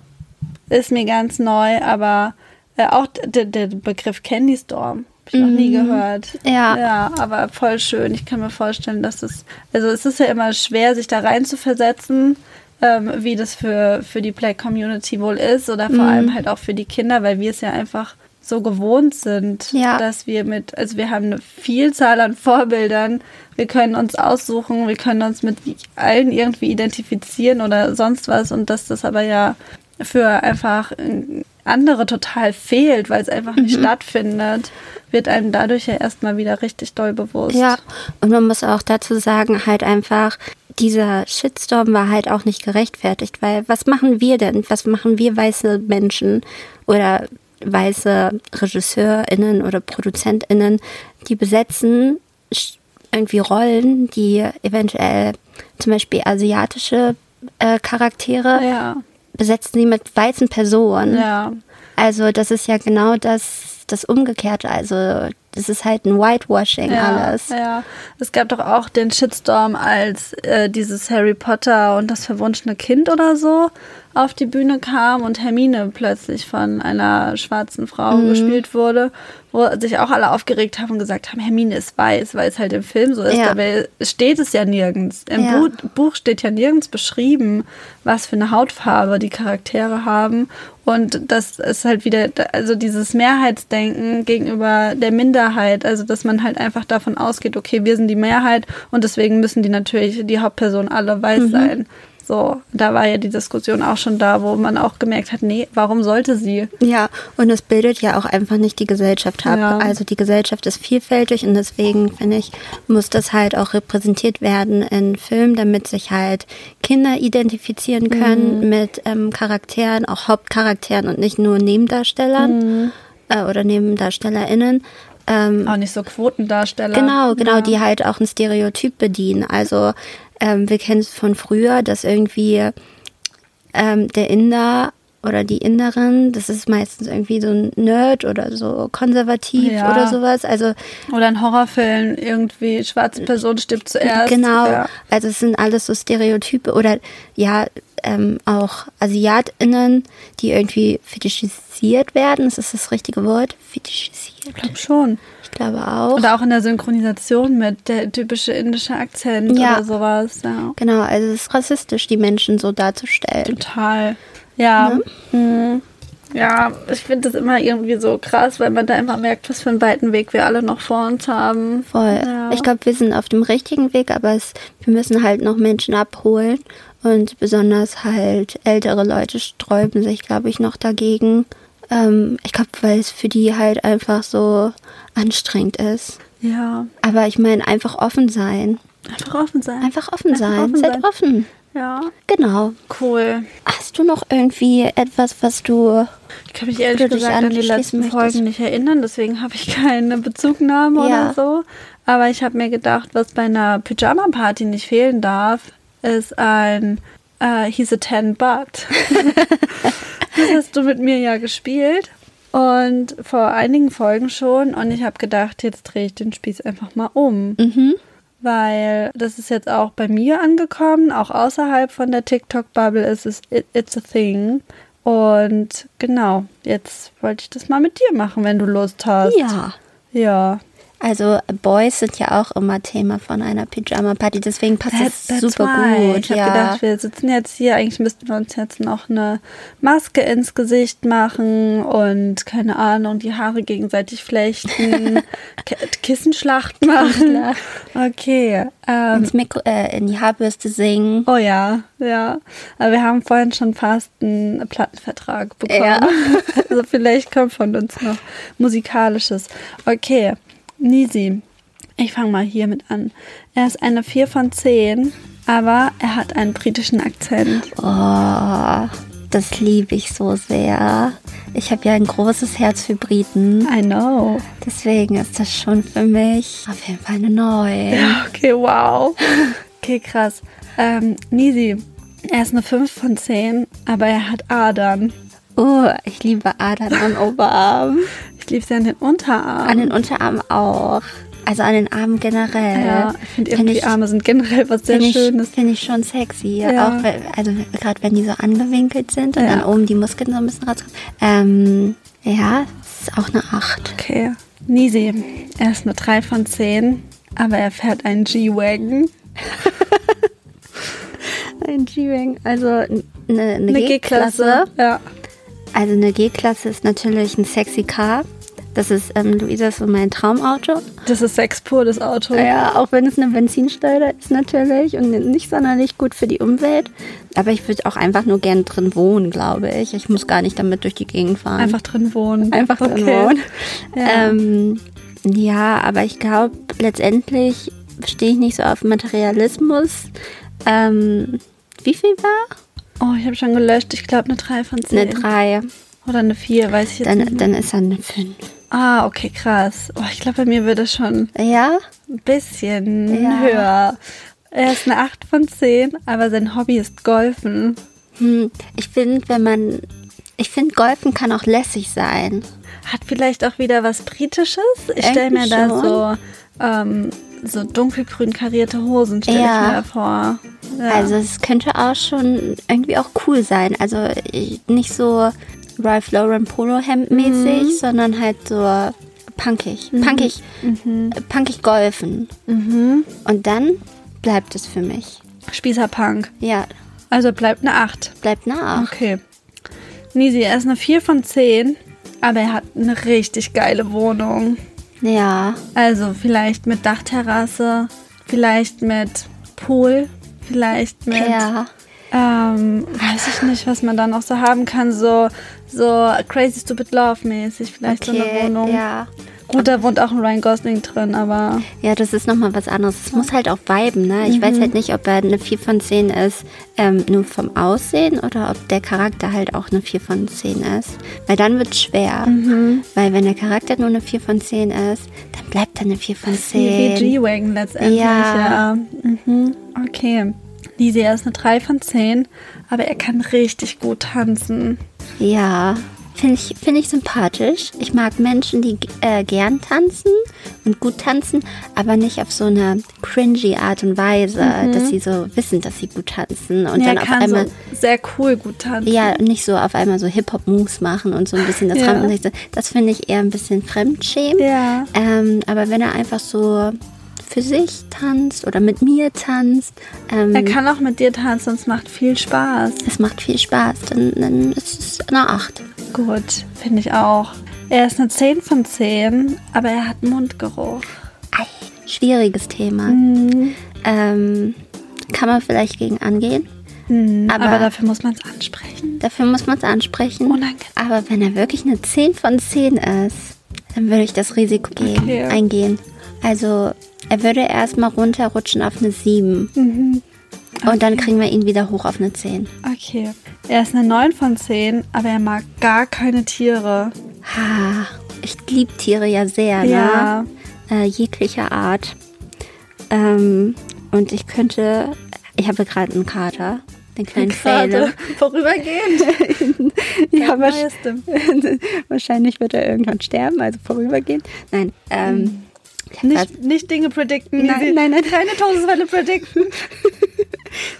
ist mir ganz neu, aber äh, auch der, der Begriff Candy Storm ich noch nie gehört. Ja. Ja, aber voll schön. Ich kann mir vorstellen, dass es, also es ist ja immer schwer, sich da rein zu versetzen, ähm, wie das für, für die Black Community wohl ist oder vor allem halt auch für die Kinder, weil wir es ja einfach so gewohnt sind, Ja. dass wir mit, also wir haben eine Vielzahl an Vorbildern, wir können uns aussuchen, wir können uns mit allen irgendwie identifizieren oder sonst was und dass das aber ja für einfach äh, andere total fehlt, weil es einfach nicht stattfindet, wird einem dadurch ja erstmal wieder richtig doll bewusst. Ja, und man muss auch dazu sagen, halt einfach, dieser Shitstorm war halt auch nicht gerechtfertigt, weil was machen wir denn? Was machen wir weiße Menschen oder weiße RegisseurInnen oder ProduzentInnen, die besetzen irgendwie Rollen, die eventuell zum Beispiel asiatische äh, Charaktere Ja, besetzen sie mit weißen Personen. ja. Also das ist ja genau das, das Umgekehrte. Also das ist halt ein Whitewashing Ja, alles. ja. Es gab doch auch den Shitstorm, als äh, dieses Harry Potter und das verwunschene Kind oder so auf die Bühne kam und Hermine plötzlich von einer schwarzen Frau Mhm. gespielt wurde, wo sich auch alle aufgeregt haben und gesagt haben, Hermine ist weiß, weil es halt im Film so ist. Ja. Aber es steht es ja nirgends. Im Ja. Buch, Buch steht ja nirgends beschrieben, was für eine Hautfarbe die Charaktere haben. Und das ist halt wieder, also dieses Mehrheitsdenken gegenüber der Minderheit, also dass man halt einfach davon ausgeht, okay, wir sind die Mehrheit und deswegen müssen die natürlich, die Hauptpersonen alle weiß Mhm. sein. So, da war ja die Diskussion auch schon da, wo man auch gemerkt hat, nee, warum sollte sie? Ja, und es bildet ja auch einfach nicht die Gesellschaft ab. Ja. Also die Gesellschaft ist vielfältig und deswegen finde ich, muss das halt auch repräsentiert werden in Filmen, damit sich halt Kinder identifizieren können Mhm. mit ähm, Charakteren, auch Hauptcharakteren und nicht nur Nebendarstellern Mhm. äh, oder NebendarstellerInnen. Ähm, Auch nicht so Quotendarsteller. Genau, genau, Ja. die halt auch ein Stereotyp bedienen. Also ähm, wir kennen es von früher, dass irgendwie ähm, der Inder oder die Inderin, das ist meistens irgendwie so ein Nerd oder so konservativ Ja. oder sowas. Also Oder ein Horrorfilm, irgendwie schwarze Person stirbt zuerst. genau, Ja. also es sind alles so Stereotype oder ja ähm, auch AsiatInnen, die irgendwie fetischisiert werden. Ist das das richtige Wort? Fetischisiert? Ich glaube schon. Ich glaube auch. Oder auch in der Synchronisation mit der typische indische Akzent Ja. oder sowas. Ja. Genau, also es ist rassistisch, die Menschen so darzustellen. Total. Ja. Ne? Mhm. Ja, ich finde das immer irgendwie so krass, weil man da immer merkt, was für einen weiten Weg wir alle noch vor uns haben. Voll. Ja. Ich glaube, wir sind auf dem richtigen Weg, aber es, wir müssen halt noch Menschen abholen. Und besonders halt ältere Leute sträuben sich, glaube ich, noch dagegen. Ähm, ich glaube, weil es für die halt einfach so anstrengend ist. Ja. Aber ich meine, einfach offen sein. Einfach offen sein. Einfach offen Einfach sein. offen Seid sein. offen. Ja. Genau. Cool. Hast du noch irgendwie etwas, was du. Ich kann mich ehrlich gesagt an die anschließen letzten möchtest. Folgen nicht erinnern, deswegen habe ich keine Bezugnahme Ja. oder so. Aber ich habe mir gedacht, was bei einer Pyjama-Party nicht fehlen darf, ist ein äh, He's a 10 But. das hast du mit mir ja gespielt. Und vor einigen Folgen schon. Und ich habe gedacht, jetzt drehe ich den Spieß einfach mal um. Mhm. Weil das ist jetzt auch bei mir angekommen, auch außerhalb von der TikTok-Bubble ist es it, It's a Thing. Und genau, jetzt wollte ich das mal mit dir machen, wenn du Lust hast. Ja. Ja. Also Boys sind ja auch immer Thema von einer Pyjama-Party, deswegen passt das that's super why. gut. Ich habe ja. gedacht, wir sitzen jetzt hier, eigentlich müssten wir uns jetzt noch eine Maske ins Gesicht machen und keine Ahnung, die Haare gegenseitig flechten, Kissenschlacht machen. Okay. Ähm, Mikro, äh, in die Haarbürste singen. Oh ja, ja. Aber wir haben vorhin schon fast einen Plattenvertrag bekommen. Ja. Also vielleicht kommt von uns noch musikalisches. Okay, Nisi, ich fange mal hiermit an. Er ist eine 4 von 10, aber er hat einen britischen Akzent. Oh, das liebe ich so sehr. Ich habe ja ein großes Herz für Briten. I know. Deswegen ist das schon für mich auf jeden Fall eine 9. Ja, okay, wow. Okay, krass. Ähm, Nisi, er ist eine 5 von 10, aber er hat Adern. Oh, ich liebe Adern am Oberarm. Liebe sie an den Unterarm. An den Unterarmen auch. Also an den Armen generell. ja, ich finde Find irgendwie ich- Arme sind generell was sehr Finde ich, Schönes. find ich schon sexy. Ja. Auch weil, also gerade wenn die so angewinkelt sind und Ja. dann oben die Muskeln so ein bisschen rauskommen. Ähm, ja, das ist auch eine 8. Okay, Nisi, er ist eine 3 von 10, aber er fährt einen G-Wagon. Ein G-Wagon, also eine, eine Eine G-Klasse. G-Klasse. Ja. Also eine G-Klasse ist natürlich ein sexy Car. Das ist ähm, Luisa so mein Traumauto. Das ist Sex pur, das Auto. Ja, auch wenn es eine Benzinsteuer ist natürlich und nicht sonderlich gut für die Umwelt. Aber ich würde auch einfach nur gern drin wohnen, glaube ich. Ich muss gar nicht damit durch die Gegend fahren. Einfach drin wohnen. einfach drin Okay. wohnen. Ja. Ähm, ja, aber ich glaube, letztendlich stehe ich nicht so auf Materialismus. Ähm, wie viel war? Oh, ich habe schon gelöscht. Ich glaube eine 3 von 10. Eine 3. Oder eine 4, weiß ich jetzt Dann, nicht. mehr. dann ist er eine 5. Ah, okay, krass. Oh, ich glaube, bei mir wird es schon Ja? ein bisschen Ja. höher. Er ist eine 8 von 10, aber sein Hobby ist Golfen. Hm, ich finde, wenn man. Ich finde, Golfen kann auch lässig sein. Hat vielleicht auch wieder was Britisches. Ich stelle mir da schon. so, ähm, so dunkelgrün karierte Hosen, stelle Ja. ich mir vor. Ja. Also, es könnte auch schon irgendwie auch cool sein. Also, ich- nicht so Ralph Lauren Polo-Hemd mäßig, Mhm. sondern halt so punkig. Punkig, äh, punkig golfen. mhm. Und dann bleibt es für mich. Spießerpunk. Ja, Also bleibt eine 8. bleibt nach. Okay. Nisi, er ist eine 4 von 10, aber er hat eine richtig geile Wohnung. Ja, Also vielleicht mit Dachterrasse, vielleicht mit Pool, vielleicht mit, ja. Ähm, weiß ich nicht, was man da noch so haben kann, so, so Crazy Stupid Love mäßig, vielleicht so eine Wohnung. ja. Gut, da wohnt auch ein Ryan Gosling drin, aber Ja, das ist nochmal was anderes. Es muss halt auch viben, ne? Ich Mhm. weiß halt nicht, ob er eine 4 von 10 ist, ähm, nur vom Aussehen oder ob der Charakter halt auch eine 4 von 10 ist. Weil dann wird es schwer. Mhm. Weil wenn der Charakter nur eine 4 von 10 ist, dann bleibt er eine 4 von wie 10. G-Wagon letztendlich, Ja. ja. Mhm. Okay. Nisi, er ist eine 3 von 10, aber er kann richtig gut tanzen. Ja, finde ich, find ich sympathisch. Ich mag Menschen, die äh, gern tanzen und gut tanzen, aber nicht auf so eine cringy Art und Weise, dass sie so wissen, dass sie gut tanzen und Mhm. Ja, dann auf einmal... so sehr cool gut tanzen. Ja, nicht so auf einmal so Hip-Hop-Moves machen und so ein bisschen das Ja. Rampenlicht. Das finde ich eher ein bisschen fremdschämen. Ja. Ähm, aber wenn er einfach so für sich tanzt oder mit mir tanzt, ähm, Er kann auch mit dir tanzen und es macht viel Spaß. es macht viel Spaß, dann, dann ist es eine 8. Gut, finde ich auch. Er ist eine 10 von 10, aber er hat Mundgeruch. Ei, schwieriges Thema. Mhm. Ähm, kann man vielleicht gegen angehen. Aber, Aber- dafür muss man es ansprechen. Dafür muss man es ansprechen. Unangenehm. Aber wenn er wirklich eine 10 von 10 ist, dann würde ich das Risiko gehen, Okay. eingehen. Also er würde erstmal runterrutschen auf eine 7. Mhm. Und dann kriegen wir ihn wieder hoch auf eine 10. Okay. Er ist eine 9 von 10, aber er mag gar keine Tiere. Ha, ich liebe Tiere ja sehr, Ja. ne? Äh, jeglicher Art. Ähm, und ich könnte, ich habe gerade einen Kater, den kleinen Pfähle. vorübergehend. Ja, Der wahrsch- Neueste. wahrscheinlich wird er irgendwann sterben, also vorübergehend. Nein, ähm, grad- Nicht, nicht Dinge predikten. Nein, Nisi. nein, nein. Keine Todesfälle predikten.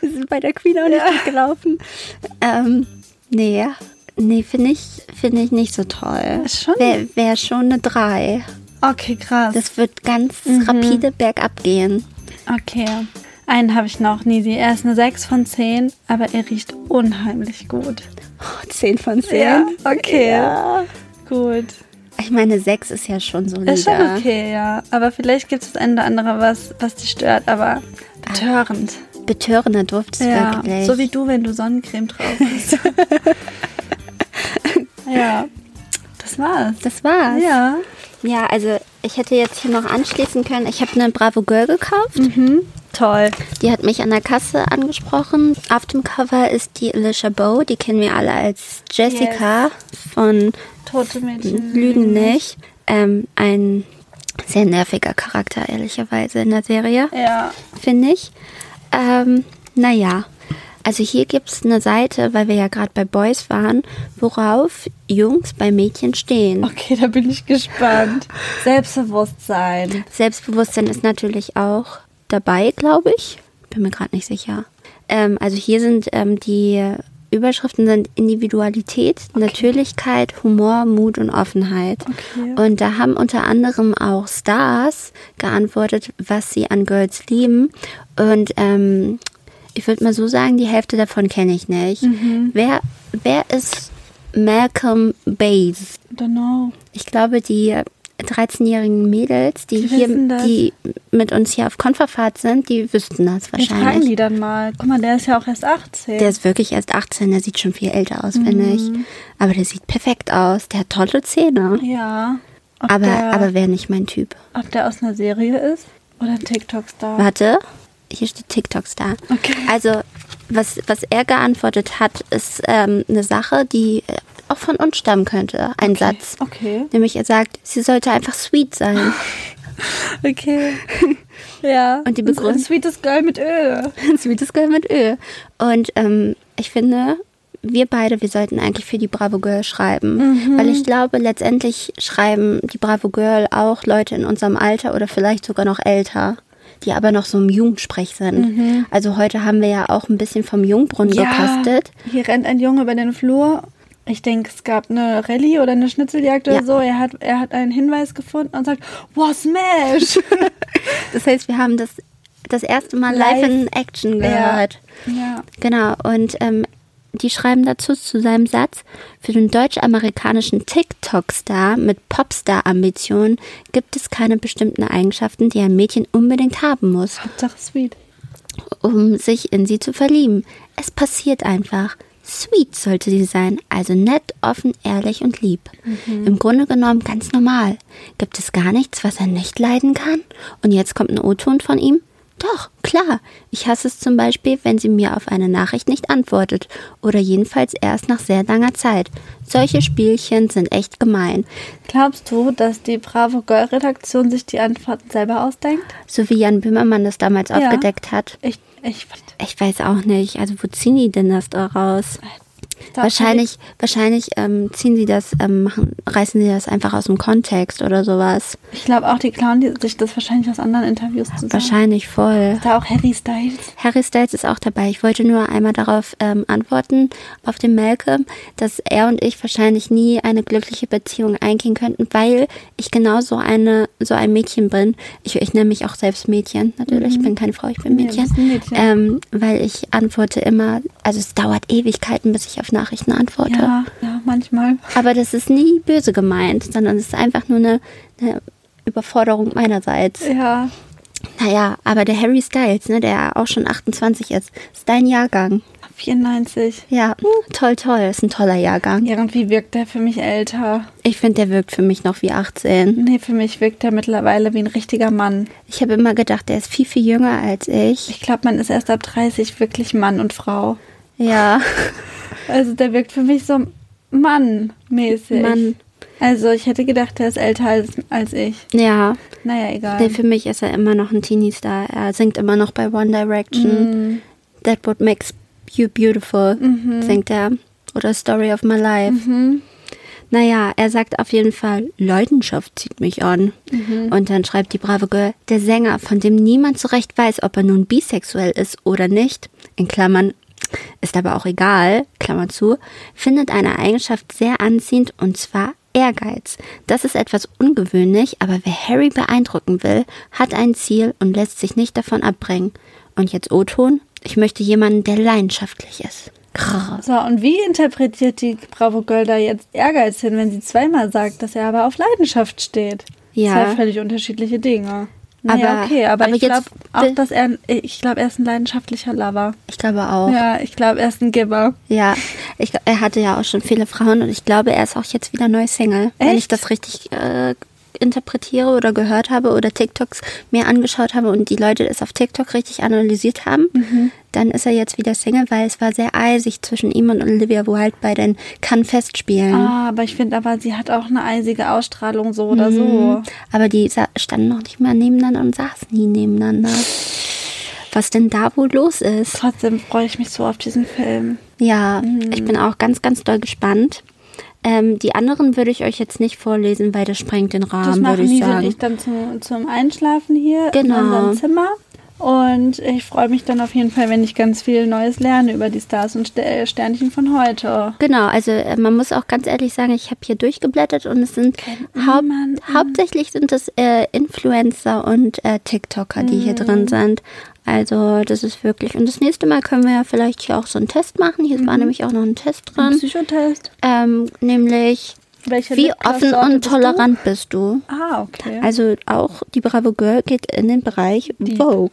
Das ist bei der Queen auch nicht gut gelaufen. Ähm, nee, nee, finde ich, finde ich nicht so toll. Wäre wär schon eine 3. Okay, krass. Das wird ganz Mhm. rapide bergab gehen. Okay. Einen habe ich noch, Nisi. Er ist eine 6 von 10, aber er riecht unheimlich gut. 10 von 10. Ja, okay. Ja. Gut. Ich meine, 6 ist ja schon solide. Ist schon okay, ja. Aber vielleicht gibt es das eine oder andere, was, was dich stört, aber betörend. Betörender Duft ist Ja, wirklich. so wie du, wenn du Sonnencreme drauf hast. ja, das war's. das war's. Ja. Ja, also ich hätte jetzt hier noch anschließen können. Ich habe eine Bravo Girl gekauft. Mhm. Toll. Die hat mich an der Kasse angesprochen. Auf dem Cover ist die Alicia Bow. Die kennen wir alle als Jessica von Tote Mädchen. Lügen nicht. Ähm, ein sehr nerviger Charakter, ehrlicherweise, in der Serie, Ja. finde ich. Ähm, naja, also hier gibt es eine Seite, weil wir ja gerade bei Boys waren, worauf Jungs bei Mädchen stehen. Okay, da bin ich gespannt. Selbstbewusstsein. Selbstbewusstsein ist natürlich auch dabei, glaube ich. Bin mir gerade nicht sicher. Ähm, also hier sind ähm, die Überschriften sind Individualität, Natürlichkeit, Humor, Mut und Offenheit. Okay. Und da haben unter anderem auch Stars geantwortet, was sie an Girls lieben. Und ähm, ich würde mal so sagen, die Hälfte davon kenne ich nicht. Mhm. Wer, wer ist Malcolm Bays? Don't know. Ich glaube, die 13-jährigen Mädels, die, Die hier, die mit uns hier auf Konferfahrt sind, die wüssten das Wir fragen wahrscheinlich. die dann mal. Guck mal, der ist ja auch erst 18. Der ist wirklich erst 18, der sieht schon viel älter aus, finde Mhm. ich. Aber der sieht perfekt aus, der hat tolle Zähne. ja. Aber, der, aber wäre nicht mein Typ. ob der aus einer Serie ist oder ein TikTok-Star. Warte, hier steht TikTok-Star. Okay. Also, was, was er geantwortet hat, ist ähm, eine Sache, die auch von uns stammen könnte. Ein Satz. Okay. Nämlich, er sagt, sie sollte einfach sweet sein. Okay. ja. Und die Ein Begründung- sweetes Girl mit Öl. Ein sweetes Girl mit Öl. Und ähm, ich finde, wir beide, wir sollten eigentlich für die Bravo Girl schreiben. Mhm. Weil ich glaube, letztendlich schreiben die Bravo Girl auch Leute in unserem Alter oder vielleicht sogar noch älter, die aber noch so im Jugendsprech sind. Also heute haben wir ja auch ein bisschen vom Jungbrunnen gekostet. Hier rennt ein Junge über den Flur. Ich denke, es gab eine Rallye oder eine Schnitzeljagd Ja. oder so. Er hat, er hat einen Hinweis gefunden und sagt, wow, Smash! Das heißt, wir haben das das erste Mal live, Live. in Action gehört. ja. Genau, und ähm, die schreiben dazu zu seinem Satz, für den deutsch-amerikanischen TikTok-Star mit Popstar-Ambitionen gibt es keine bestimmten Eigenschaften, die ein Mädchen unbedingt haben muss, Hauptsache sweet. um sich in sie zu verlieben. Es passiert einfach. Sweet sollte sie sein, also nett, offen, ehrlich und lieb. Im Grunde genommen ganz normal. Gibt es gar nichts, was er nicht leiden kann? Und jetzt kommt ein O-Ton von ihm? Doch, klar. Ich hasse es zum Beispiel, wenn sie mir auf eine Nachricht nicht antwortet. Oder jedenfalls erst nach sehr langer Zeit. Solche Spielchen sind echt gemein. Glaubst du, dass die Bravo Girl Redaktion sich die Antworten selber ausdenkt? So wie Jan Böhmermann das damals Ja. aufgedeckt hat. Ich, ich, Ich weiß auch nicht. Also wo ziehen die denn das da raus? Wahrscheinlich, wahrscheinlich ähm, ziehen sie das, ähm, machen, reißen sie das einfach aus dem Kontext oder sowas. Ich glaube auch, die klauen die, sich das wahrscheinlich aus anderen Interviews zusammen. Wahrscheinlich voll. Ist da auch Harry Styles? Harry Styles ist auch dabei. Ich wollte nur einmal darauf ähm, antworten, auf den Malcolm, dass er und ich wahrscheinlich nie eine glückliche Beziehung eingehen könnten, weil ich genau so eine, so ein Mädchen bin. Ich, ich nenne mich auch selbst Mädchen, natürlich. Ich bin keine Frau, ich bin Nee, Mädchen. ein Mädchen. Ähm, weil ich antworte immer, also es dauert Ewigkeiten, bis ich auf Nachrichten antworte. Ja, ja, manchmal. Aber das ist nie böse gemeint, sondern es ist einfach nur eine, eine Überforderung meinerseits. Ja. Naja, aber der Harry Styles, ne, der auch schon 28 ist, ist dein Jahrgang. 94. Ja, toll, toll, ist ein toller Jahrgang. Irgendwie wirkt er für mich älter. Ich finde, der wirkt für mich noch wie 18. Nee, für mich wirkt er mittlerweile wie ein richtiger Mann. Ich habe immer gedacht, der ist viel, viel jünger als ich. Ich glaube, man ist erst ab 30 wirklich Mann und Frau. Ja, Also der wirkt für mich so Mann-mäßig. Mann. Also ich hätte gedacht, der ist älter als, als ich. ja. Naja, egal. Nee, für mich ist er immer noch ein Teenie-Star. Er singt immer noch bei One Direction. That what makes you beautiful, singt er. Oder Story of my life. Naja, er sagt auf jeden Fall, Leidenschaft zieht mich an. Und dann schreibt die brave Girl, der Sänger, von dem niemand so recht weiß, ob er nun bisexuell ist oder nicht, in Klammern, ist aber auch egal, Klammer zu, findet eine Eigenschaft sehr anziehend und zwar Ehrgeiz. Das ist etwas ungewöhnlich, aber wer Harry beeindrucken will, hat ein Ziel und lässt sich nicht davon abbringen. Und jetzt O-Ton, ich möchte jemanden, der leidenschaftlich ist. Grrr. So, und wie interpretiert die Bravo Girl da jetzt Ehrgeiz hin, wenn sie zweimal sagt, dass er aber auf Leidenschaft steht? Ja. Zwei völlig unterschiedliche Dinge. Naja, Aber- okay, aber, aber ich glaube auch, dass er, ich glaube, er ist ein leidenschaftlicher Lover. Ich glaube auch. Ja, ich glaube, er ist ein Giver. Ja, ich, er hatte ja auch schon viele Frauen und ich glaube, er ist auch jetzt wieder neu Single. Wenn ich Echt? das richtig äh, interpretiere oder gehört habe oder TikToks mir angeschaut habe und die Leute es auf TikTok richtig analysiert haben, Mhm. dann ist er jetzt wieder Single, weil es war sehr eisig zwischen ihm und Olivia Wilde bei den Cannes-Festspielen. Ah, aber ich finde aber, sie hat auch eine eisige Ausstrahlung, so oder Mhm. so. Aber die standen noch nicht mal nebeneinander und saßen nie nebeneinander. Was denn da wohl los ist? Trotzdem freue ich mich so auf diesen Film. Ja, Mhm. ich bin auch ganz, ganz doll gespannt. Ähm, die anderen würde ich euch jetzt nicht vorlesen, weil das sprengt den Das Rahmen, würde machen ich Nise und sagen. ich dann zum, zum Einschlafen hier Genau. in unserem Zimmer. Und ich freue mich dann auf jeden Fall, wenn ich ganz viel Neues lerne über die Stars und Ster- Sternchen von heute. Genau, also äh, man muss auch ganz ehrlich sagen, ich habe hier durchgeblättert und es sind hau hauptsächlich sind es äh, Influencer und äh, TikToker, die hier drin sind. Also das ist wirklich. Und das nächste Mal können wir ja vielleicht hier auch so einen Test machen. Hier war nämlich auch noch ein Test dran. Psychotest. Ähm, nämlich, Welche wie offen und bist du? tolerant bist du? Ah, okay. Also auch die Bravo Girl geht in den Bereich Vogue.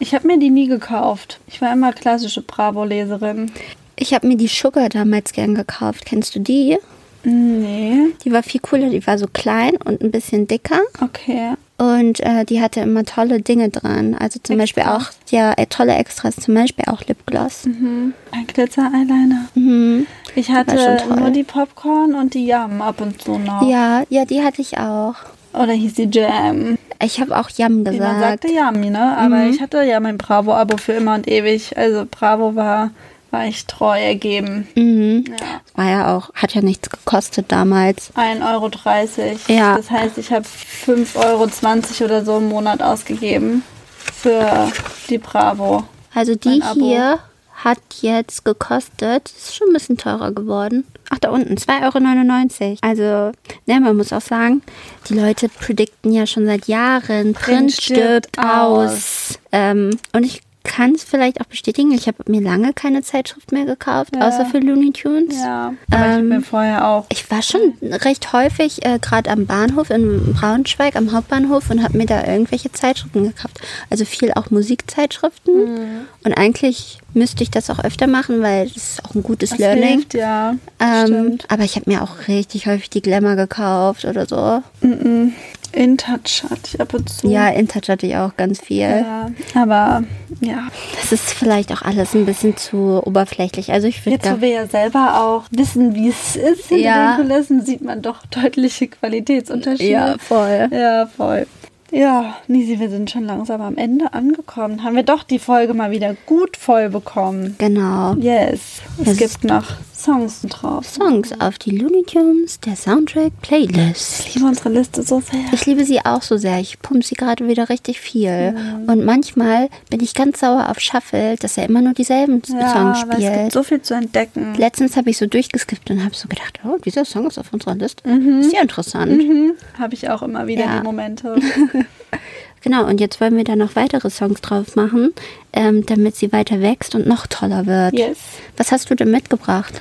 Ich habe mir die nie gekauft. Ich war immer klassische Bravo-Leserin. Ich habe mir die Sugar damals gern gekauft. Kennst du die? Nee, Die war viel cooler. Die war so klein und ein bisschen dicker. okay. Und äh, die hatte immer tolle Dinge dran. Also zum Beispiel auch, ja, äh, tolle Extras, zum Beispiel auch Lipgloss. Ein Glitzer-Eyeliner. Mhm. Ich hatte nur die Popcorn und die Yum ab und zu noch. Ja, ja, die hatte ich auch. Oder hieß die Jam. Ich habe auch Man gesagt. sagte Yummy, ne? Aber ich hatte ja mein Bravo-Abo für immer und ewig. Also Bravo war, war ich treu ergeben. Mhm. Ja. War ja auch, hat ja nichts gekostet damals. 1,30 Euro. Ja. Das heißt, ich habe 5,20 Euro oder so im Monat ausgegeben für die Bravo. Also die hier hat jetzt gekostet, ist schon ein bisschen teurer geworden. Ach, da unten, 2,99 Euro. Also, ne, man muss auch sagen, die Leute predikten ja schon seit Jahren, Print stirbt stirbt aus. Ähm, und ich kann es vielleicht auch bestätigen, ich habe mir lange keine Zeitschrift mehr gekauft, Ja. außer für Looney Tunes. Ja. Aber ich Ähm, mir vorher auch. Ich war schon recht häufig äh, gerade am Bahnhof in Braunschweig, am Hauptbahnhof und habe mir da irgendwelche Zeitschriften gekauft. Also viel auch Musikzeitschriften. Mhm. Und eigentlich müsste ich das auch öfter machen, weil das ist auch ein gutes Das Learning. hilft, ja. Ähm, Stimmt. aber ich habe mir auch richtig häufig die Glamour gekauft oder so. In Touch hatte ich ab und zu. Ja, InTouch hatte ich auch ganz viel. Ja, aber ja. Das ist vielleicht auch alles ein bisschen zu oberflächlich. Also ich würde Jetzt, wo wir ja selber auch wissen, wie es ist hinter Ja. den Kulissen, sieht man doch deutliche Qualitätsunterschiede. Ja, voll. Ja, voll. Ja, Nisi, wir sind schon langsam am Ende angekommen. Haben wir doch die Folge mal wieder gut voll bekommen. Genau. Yes. Es Es- gibt noch Songs drauf. Songs auf die Looney Tunes, der Soundtrack Playlist. Ich liebe unsere Liste so sehr. Ich liebe sie auch so sehr. Ich pumpe sie gerade wieder richtig viel. Und manchmal bin ich ganz sauer auf Shuffle, dass er immer nur dieselben ja, Songs aber es gibt spielt. so viel zu entdecken. Letztens habe ich so durchgeskippt und habe so gedacht, oh, dieser Song ist auf unserer Liste. Ist ja interessant. Mhm. Habe ich auch immer wieder Ja. die Momente. Genau, und jetzt wollen wir da noch weitere Songs drauf machen, ähm, damit sie weiter wächst und noch toller wird. yes. Was hast du denn mitgebracht?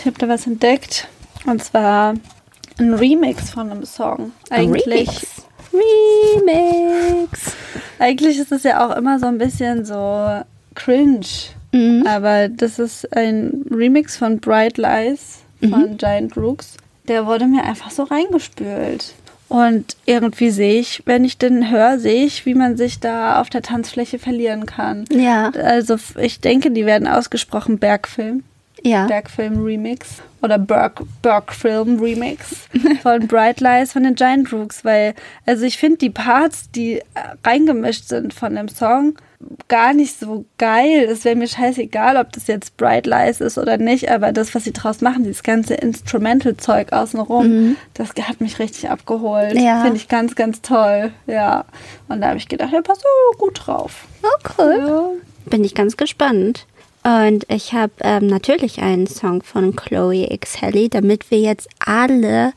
Ich habe da was entdeckt. Und zwar ein Remix von einem Song. Eigentlich, Remix. Remix. eigentlich ist es ja auch immer so ein bisschen so cringe. Mhm. Aber das ist ein Remix von Bright Lies von Giant Rooks. Der wurde mir einfach so reingespült. Und irgendwie sehe ich, wenn ich den höre, sehe ich, wie man sich da auf der Tanzfläche verlieren kann. Ja. Also ich denke, die werden ausgesprochen Bergfilm. Ja. Bergfilm Remix oder Berg, Bergfilm Remix von Bright Lies von den Giant Rooks, weil also ich finde die Parts, die äh, reingemischt sind von dem Song, gar nicht so geil. Es wäre mir scheißegal, ob das jetzt Bright Lies ist oder nicht, aber das, was sie draus machen, dieses ganze Instrumental-Zeug außenrum, das hat mich richtig abgeholt. Mhm. Ja. Finde ich ganz, ganz toll. Ja. Und da habe ich gedacht, ja, pass so gut drauf. Oh, cool. Ja. Bin ich ganz gespannt. Und ich habe ähm, natürlich einen Song von Chloe X Helly, damit wir jetzt alle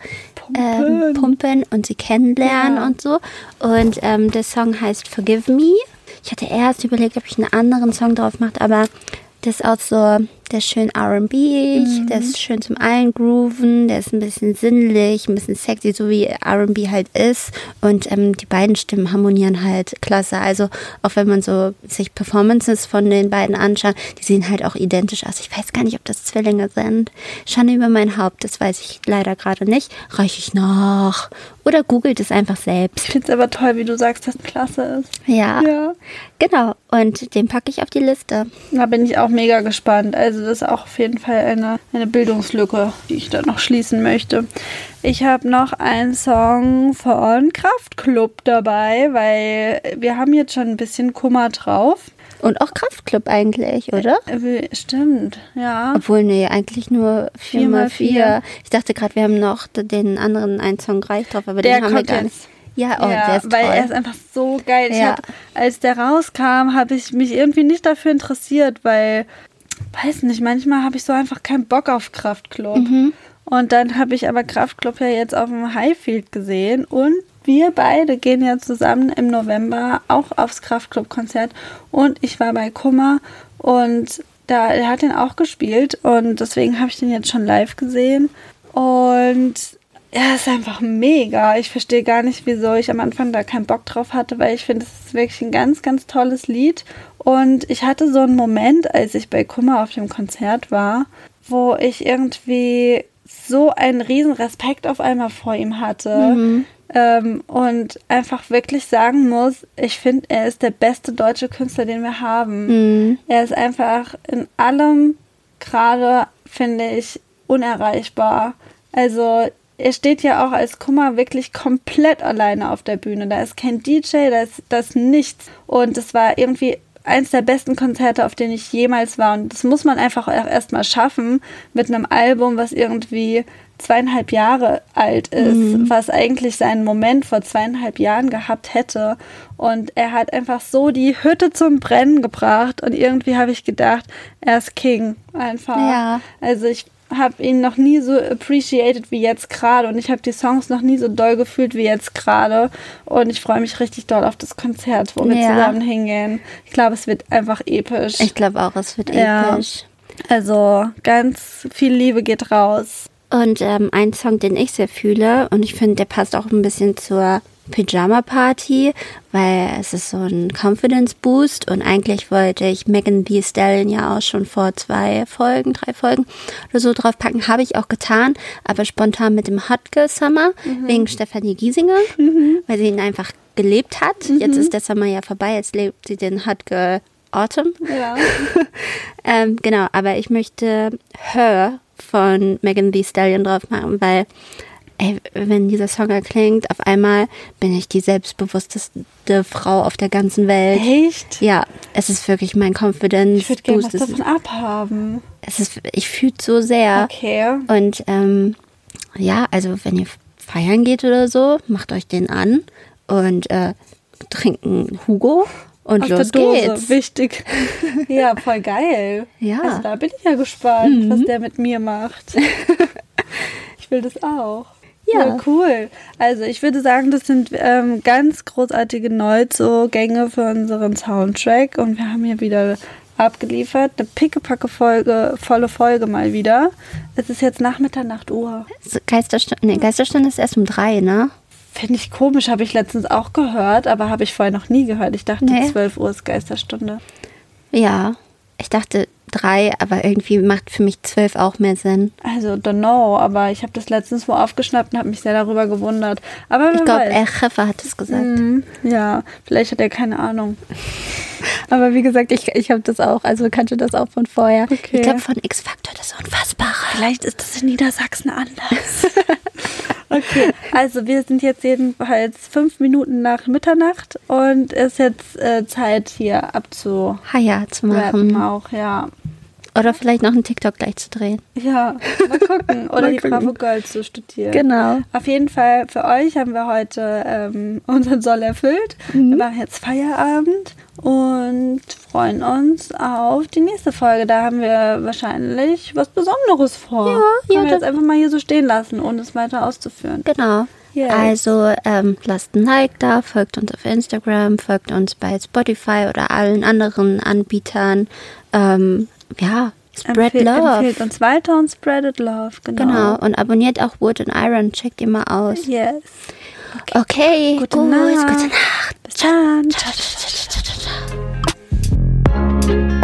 ähm, Pumpen. pumpen und sie kennenlernen Ja. und so. Und ähm, der Song heißt Forgive Me. Ich hatte erst überlegt, ob ich einen anderen Song drauf mache, aber das ist auch so, der ist schön R&B, Mhm. der ist schön zum Eingrooven, der ist ein bisschen sinnlich, ein bisschen sexy, so wie R&B halt ist. Und ähm, die beiden Stimmen harmonieren halt klasse. Also auch wenn man so sich Performances von den beiden anschaut, die sehen halt auch identisch aus. Ich weiß gar nicht, ob das Zwillinge sind. Schande über mein Haupt, das weiß ich leider gerade nicht. Reiche ich nach. Oder googelt es einfach selbst. Ich finde es aber toll, wie du sagst, dass es klasse ist. Ja, Ja. genau. Und den packe ich auf die Liste. Da bin ich auch mega gespannt. Also das ist auch auf jeden Fall eine, eine Bildungslücke, die ich da noch schließen möchte. Ich habe noch einen Song von Kraftklub dabei, weil wir haben jetzt schon ein bisschen Kummer drauf. Und auch Kraftclub eigentlich, oder? Äh, Stimmt, ja. Obwohl, nee, eigentlich nur 4x4. mal vier. Ich dachte gerade, wir haben noch den anderen einen Song reicht drauf, aber Der den haben wir gar nicht. Ja, oh, der ist weil toll. er ist einfach so geil. Ja. hab, als der rauskam, habe ich mich irgendwie nicht dafür interessiert, weil, weiß nicht, manchmal habe ich so einfach keinen Bock auf Kraftclub. Mhm. Und dann habe ich aber Kraftclub ja jetzt auf dem Highfield gesehen und wir beide gehen ja zusammen im November auch aufs Kraftclub-Konzert und ich war bei Kummer und da, er hat den auch gespielt und deswegen habe ich den jetzt schon live gesehen und ja, ist einfach mega. Ich verstehe gar nicht, wieso ich am Anfang da keinen Bock drauf hatte, weil ich finde, es ist wirklich ein ganz, ganz tolles Lied. Und ich hatte so einen Moment, als ich bei Kummer auf dem Konzert war, wo ich irgendwie so einen riesen Respekt auf einmal vor ihm hatte. Ähm, und einfach wirklich sagen muss, ich finde, er ist der beste deutsche Künstler, den wir haben. Er ist einfach in allem gerade, finde ich, unerreichbar. Also er steht ja auch als Kummer wirklich komplett alleine auf der Bühne. Da ist kein DJ, da ist das nichts. Und es war irgendwie eins der besten Konzerte, auf denen ich jemals war. Und das muss man einfach auch erstmal schaffen mit einem Album, was irgendwie zweieinhalb Jahre alt ist, was eigentlich seinen Moment vor zweieinhalb Jahren gehabt hätte. Und er hat einfach so die Hütte zum Brennen gebracht. Und irgendwie habe ich gedacht, er ist King. Einfach. Ja. Also ich habe ihn noch nie so appreciated wie jetzt gerade und ich habe die Songs noch nie so doll gefühlt wie jetzt gerade und ich freue mich richtig doll auf das Konzert, wo wir Ja. zusammen hingehen. Ich glaube, es wird einfach episch. Ich glaube auch, es wird Ja. episch. also ganz viel Liebe geht raus. Und ähm, ein Song, den ich sehr fühle, und ich finde, der passt auch ein bisschen zur Pyjama Party, weil es ist so ein Confidence Boost und eigentlich wollte ich Megan Thee Stallion ja auch schon vor zwei Folgen, drei Folgen oder so draufpacken, habe ich auch getan, aber spontan mit dem Hot Girl Summer wegen Stefanie Giesinger, weil sie ihn einfach gelebt hat. Jetzt ist der Sommer ja vorbei, jetzt lebt sie den Hot Girl Autumn. Ja. Ähm, genau, aber ich möchte Her von Megan Thee Stallion drauf machen, weil ey, wenn dieser Song erklingt, auf einmal bin ich die selbstbewussteste Frau auf der ganzen Welt. Echt? Ja, es ist wirklich mein Confidence Ich würde gerne was. Es, davon abhaben. es ist, ich fühle so sehr. Okay. Und ähm, ja, also wenn ihr feiern geht oder so, macht euch den an und äh, trinkt einen Hugo und Aus los der Dose. geht's. Wichtig. ja, voll geil. Ja. Mhm. Also da bin ich ja gespannt, was der mit mir macht. ich will das auch. Ja. cool. Also ich würde sagen, das sind ähm, ganz großartige Neuzugänge für unseren Soundtrack und wir haben hier wieder abgeliefert. Eine pickepacke-Folge, volle Folge mal wieder. Es ist jetzt nach Mitternacht-Uhr. Geisterstunde, nee, Geisterstunde ist erst um drei, ne? Finde ich komisch, habe ich letztens auch gehört, aber habe ich vorher noch nie gehört. Ich dachte, Nee. 12 Uhr ist Geisterstunde. Ja, ich dachte drei, aber irgendwie macht für mich zwölf auch mehr Sinn. Also, don't know, aber ich habe das letztens wo aufgeschnappt und habe mich sehr darüber gewundert. Aber Ich glaube. El Jefe hat es gesagt. Mhm, ja, vielleicht hat er keine Ahnung. Aber wie gesagt, ich, ich habe das auch, also kannte das auch von vorher. Okay. Ich glaube, von X-Factor, das Unfassbare. Vielleicht ist das in Niedersachsen anders. okay, also wir sind jetzt jedenfalls fünf Minuten nach Mitternacht und es ist jetzt äh, Zeit hier abzurappen Haja zu machen. auch, ja. Oder vielleicht noch einen TikTok gleich zu drehen. Ja, mal gucken. Oder Mal die gucken. Bravo Girls zu studieren. Genau. Auf jeden Fall für euch haben wir heute ähm, unseren Soll erfüllt. Mhm. Wir machen jetzt Feierabend und freuen uns auf die nächste Folge. Da haben wir wahrscheinlich was Besonderes vor. Ja, Können ja, wir das- jetzt einfach mal hier so stehen lassen, ohne es weiter auszuführen. Genau. Yes. Also ähm, lasst ein Like da, folgt uns auf Instagram, folgt uns bei Spotify oder allen anderen Anbietern. Ähm, ja, spread Empfe love. Empfehlt uns weiter und spreadet love, genau. Genau, und abonniert auch Wood and Iron, checkt ihr mal aus. Yes. Okay, okay. Gute, gut, Nacht. gute Nacht. Bis dann. ciao, ciao, ciao, ciao, ciao. ciao.